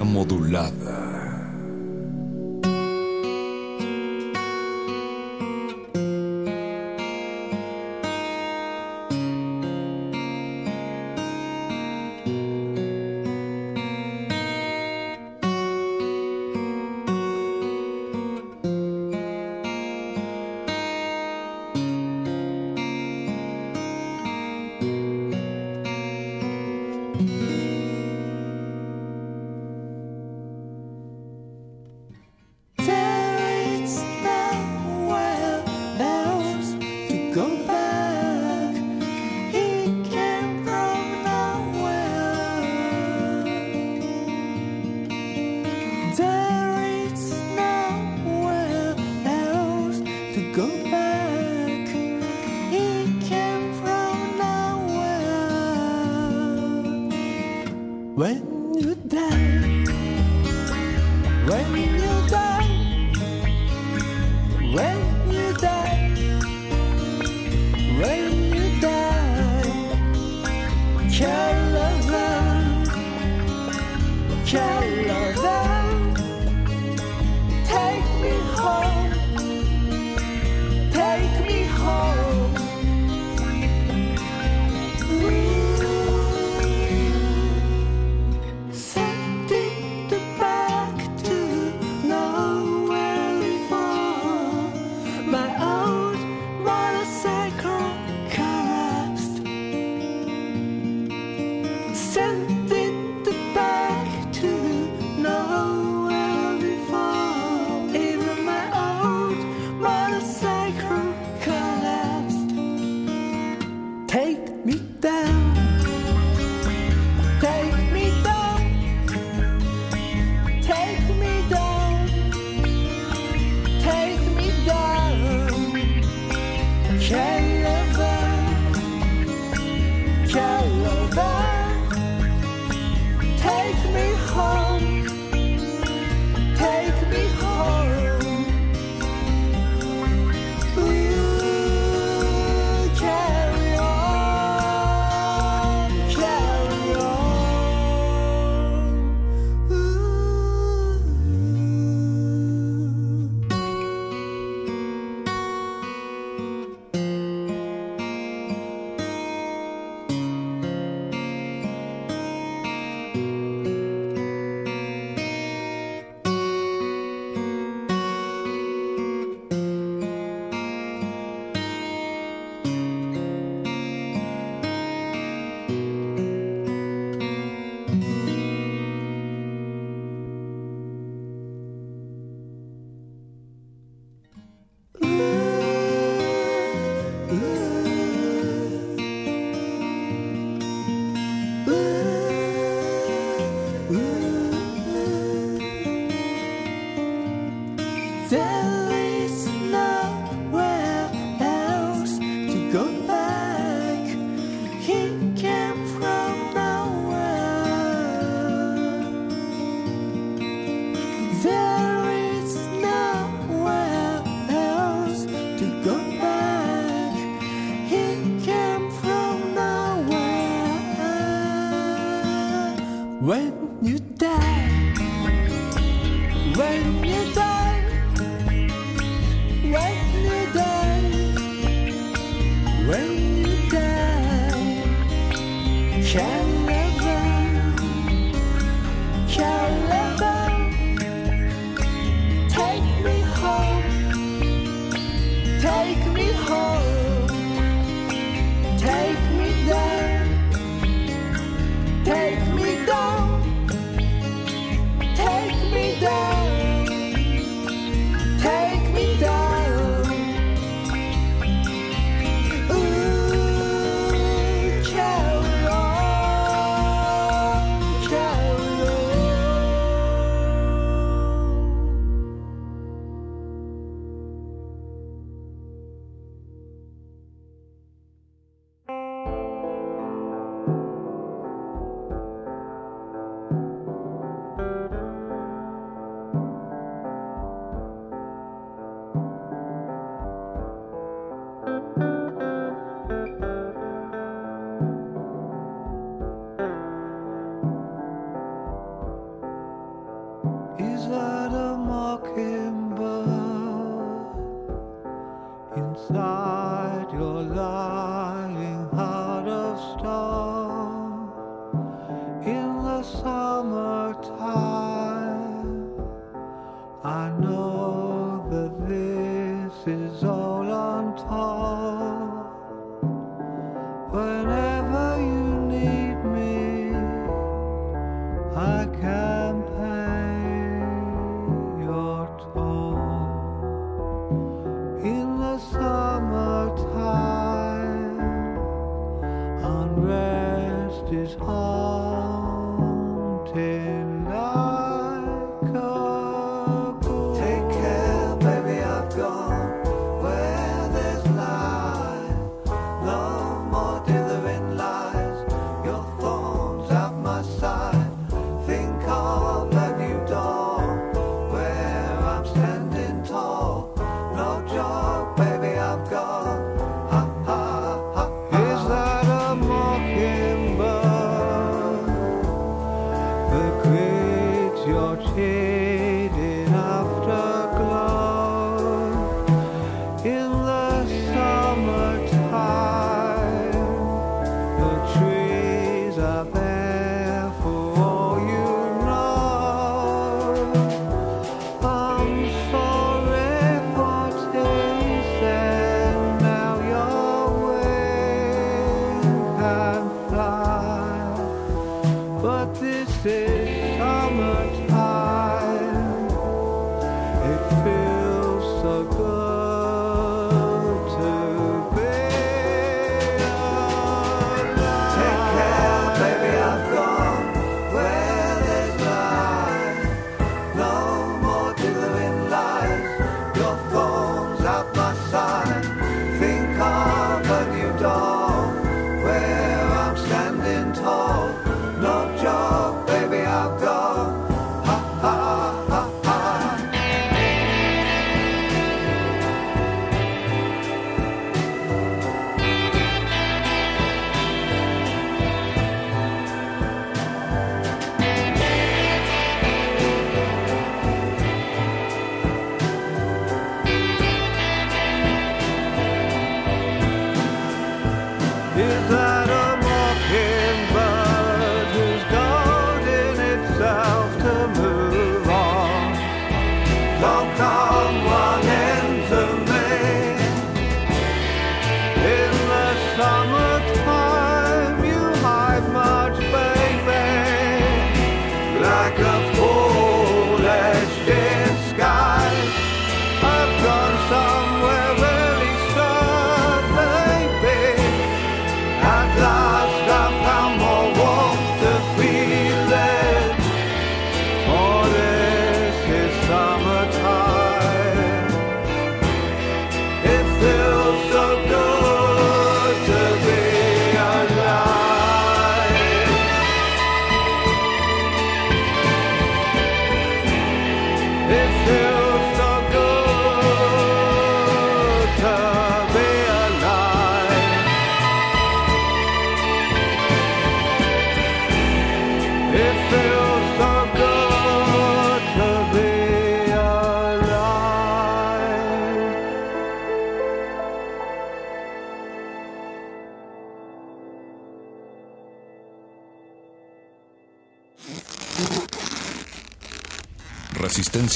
modulada.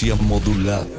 Resistencia modulada.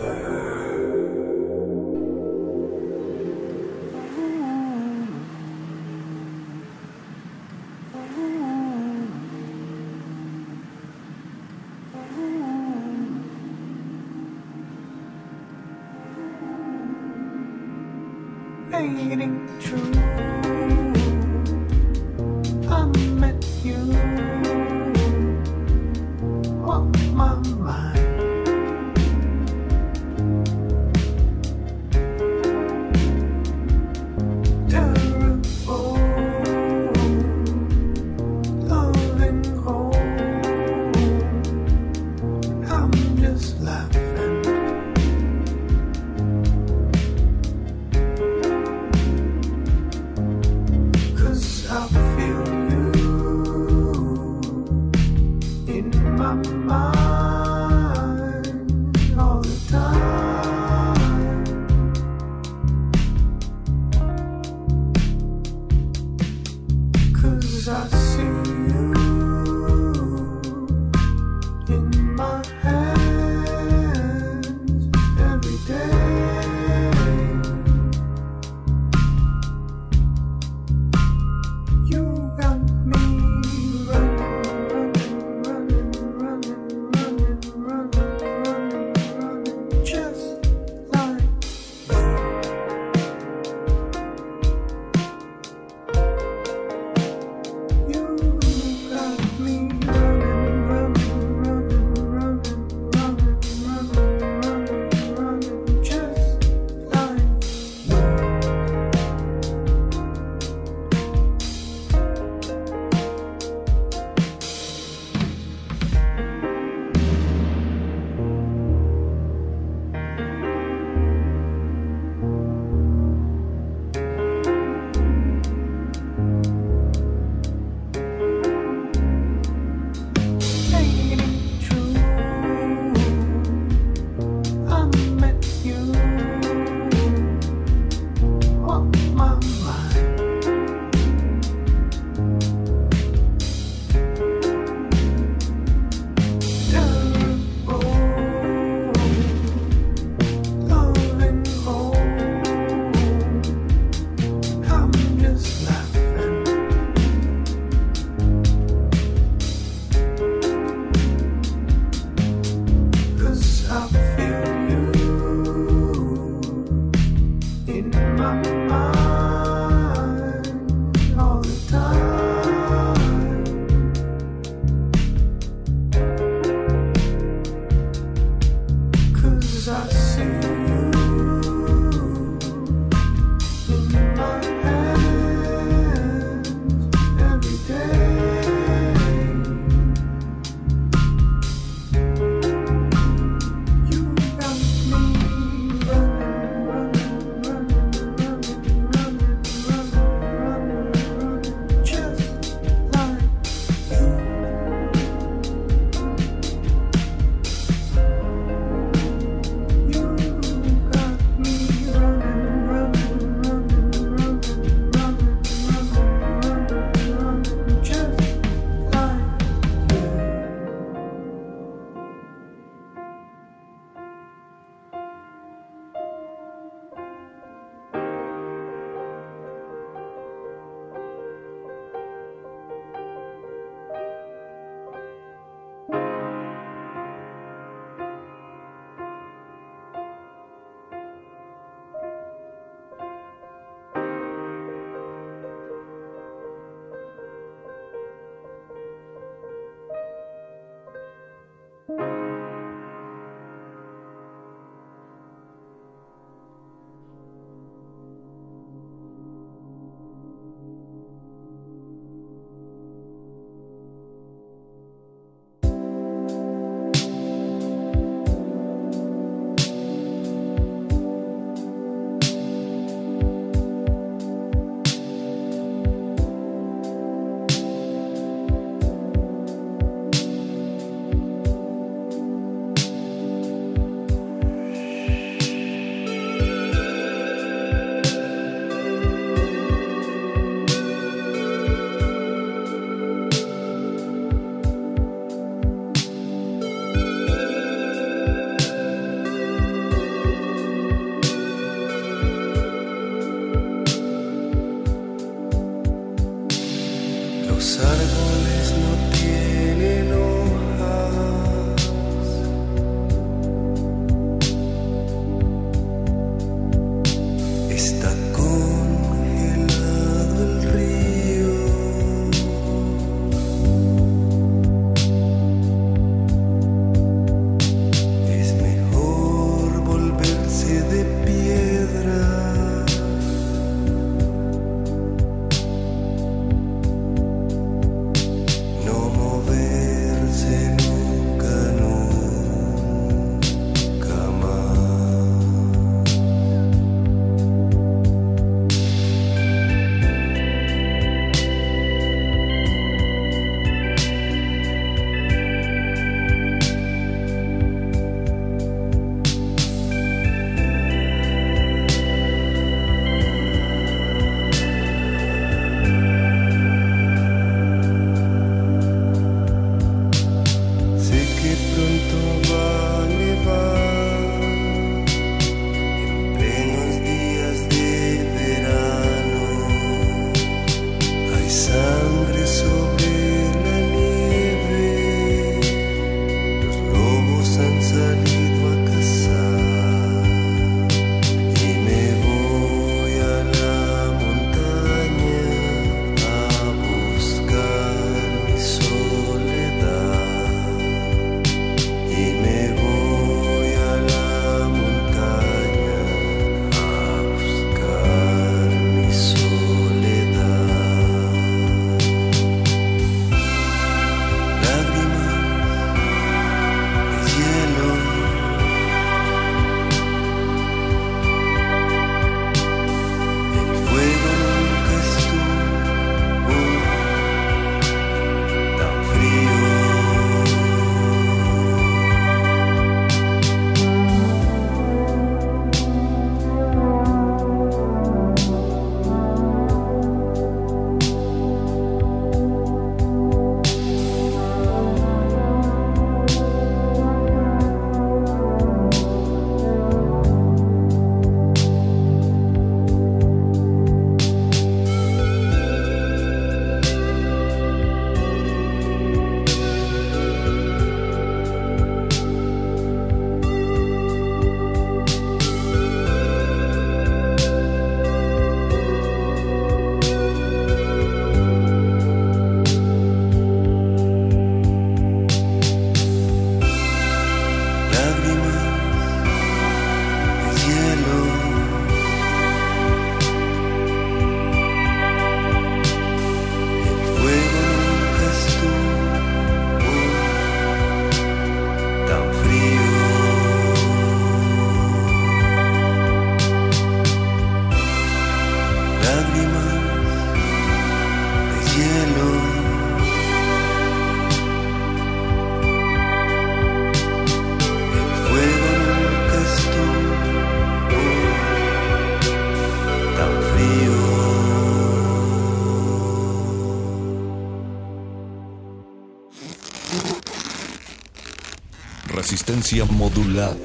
Resistencia modulada.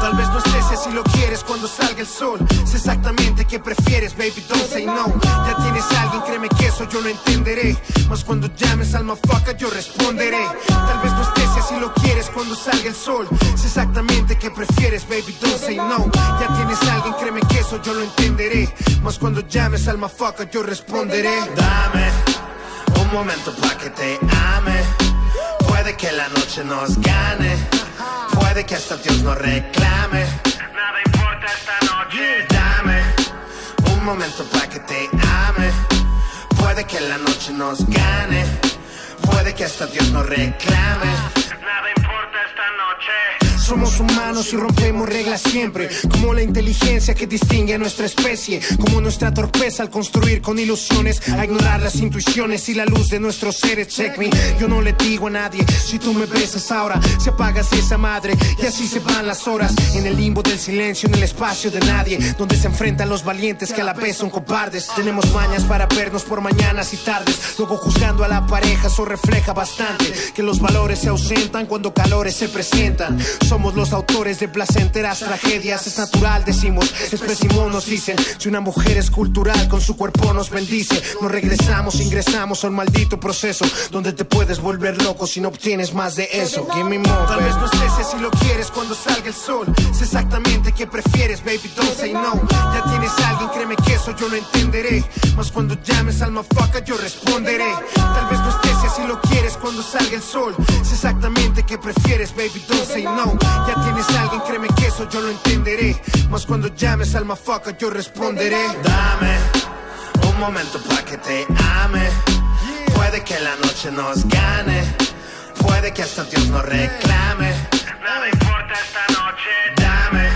Tal vez no estés si así lo quieres cuando salga el sol. Sé exactamente qué prefieres, baby, don't say no. Ya tienes a alguien, créeme que eso yo lo entenderé. Mas cuando llames al motherfucker yo responderé. Cuando llames al motherfucker yo responderé. Dame un momento pa' que te ame. Puede que la noche nos gane. Puede que hasta Dios nos reclame. Nada importa esta noche. Dame un momento pa' que te ame. Puede que la noche nos gane. Puede que hasta Dios nos reclame. Somos humanos y rompemos reglas siempre. Como la inteligencia que distingue a nuestra especie. Como nuestra torpeza al construir con ilusiones. A ignorar las intuiciones y la luz de nuestros seres. Check me. Yo no le digo a nadie. Si tú me besas ahora, se apaga esa madre. Y así se van las horas. En el limbo del silencio, en el espacio de nadie. Donde se enfrentan los valientes que a la vez son cobardes. Tenemos mañas para vernos por mañanas y tardes. Luego juzgando a la pareja, eso refleja bastante. Que los valores se ausentan cuando calores se presentan. Somos los autores de placenteras tragedias. Es natural, decimos, es nos dicen. Si una mujer es cultural, con su cuerpo nos bendice. Nos regresamos, ingresamos a un maldito proceso. Donde te puedes volver loco si no obtienes más de eso. Give me more. Tal vez no estés si lo quieres cuando salga el sol. Sé exactamente qué prefieres, baby, don't say no. Ya tienes a alguien, créeme que eso yo lo entenderé. Mas cuando llames al motherfucker yo responderé. Tal vez no estés si lo quieres cuando salga el sol. Sé exactamente qué prefieres, baby, don't say no. Ya tienes a alguien, créeme que eso yo lo entenderé. Mas cuando llames al motherfucker yo responderé. Dame un momento pa' que te ame. Puede que la noche nos gane. Puede que hasta Dios nos reclame. Nada importa esta noche. Dame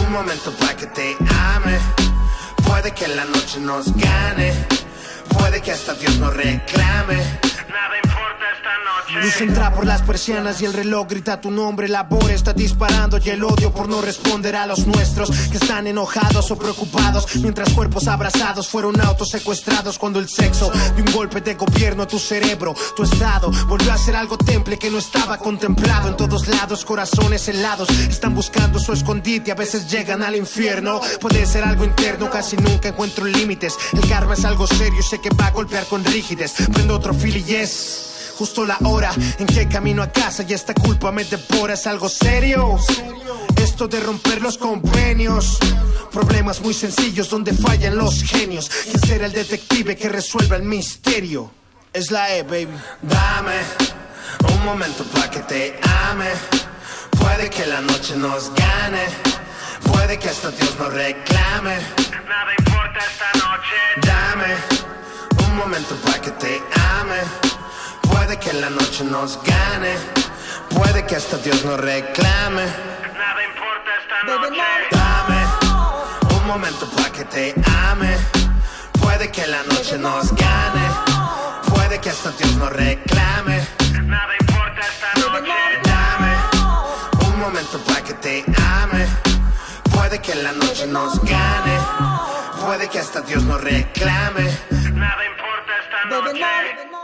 un momento pa' que te ame. Puede que la noche nos gane. Puede que hasta Dios nos reclame. Nada importa. Luz entra por las persianas y el reloj grita tu nombre. La está disparando y el odio por no responder a los nuestros que están enojados o preocupados. Mientras cuerpos abrazados fueron autos secuestrados cuando el sexo de un golpe de gobierno a tu cerebro, tu estado volvió a ser algo temple que no estaba contemplado. En todos lados, corazones helados están buscando su escondite. A veces llegan al infierno. Puede ser algo interno, casi nunca encuentro límites. El karma es algo serio, sé que va a golpear con rigidez. Prendo otro fil y yes. Justo la hora en que camino a casa y esta culpa me devora es algo serio. Esto de romper los convenios. Problemas muy sencillos donde fallan los genios. ¿Quién será el detective que resuelva el misterio? Es la E, baby. Dame un momento pa' que te ame. Puede que la noche nos gane. Puede que hasta Dios nos reclame. Nada importa esta noche. Dame un momento pa' que te ame. Puede que la noche nos gane. Puede que hasta Dios nos reclame. Nada importa esta noche. Dame un momento pa' que te ame. Puede que la noche nos gane. Puede que hasta Dios nos reclame. Nada importa esta noche. Dame un momento pa' que te ame. Puede que la noche nos gane. Puede que hasta Dios nos reclame. Nada importa esta noche.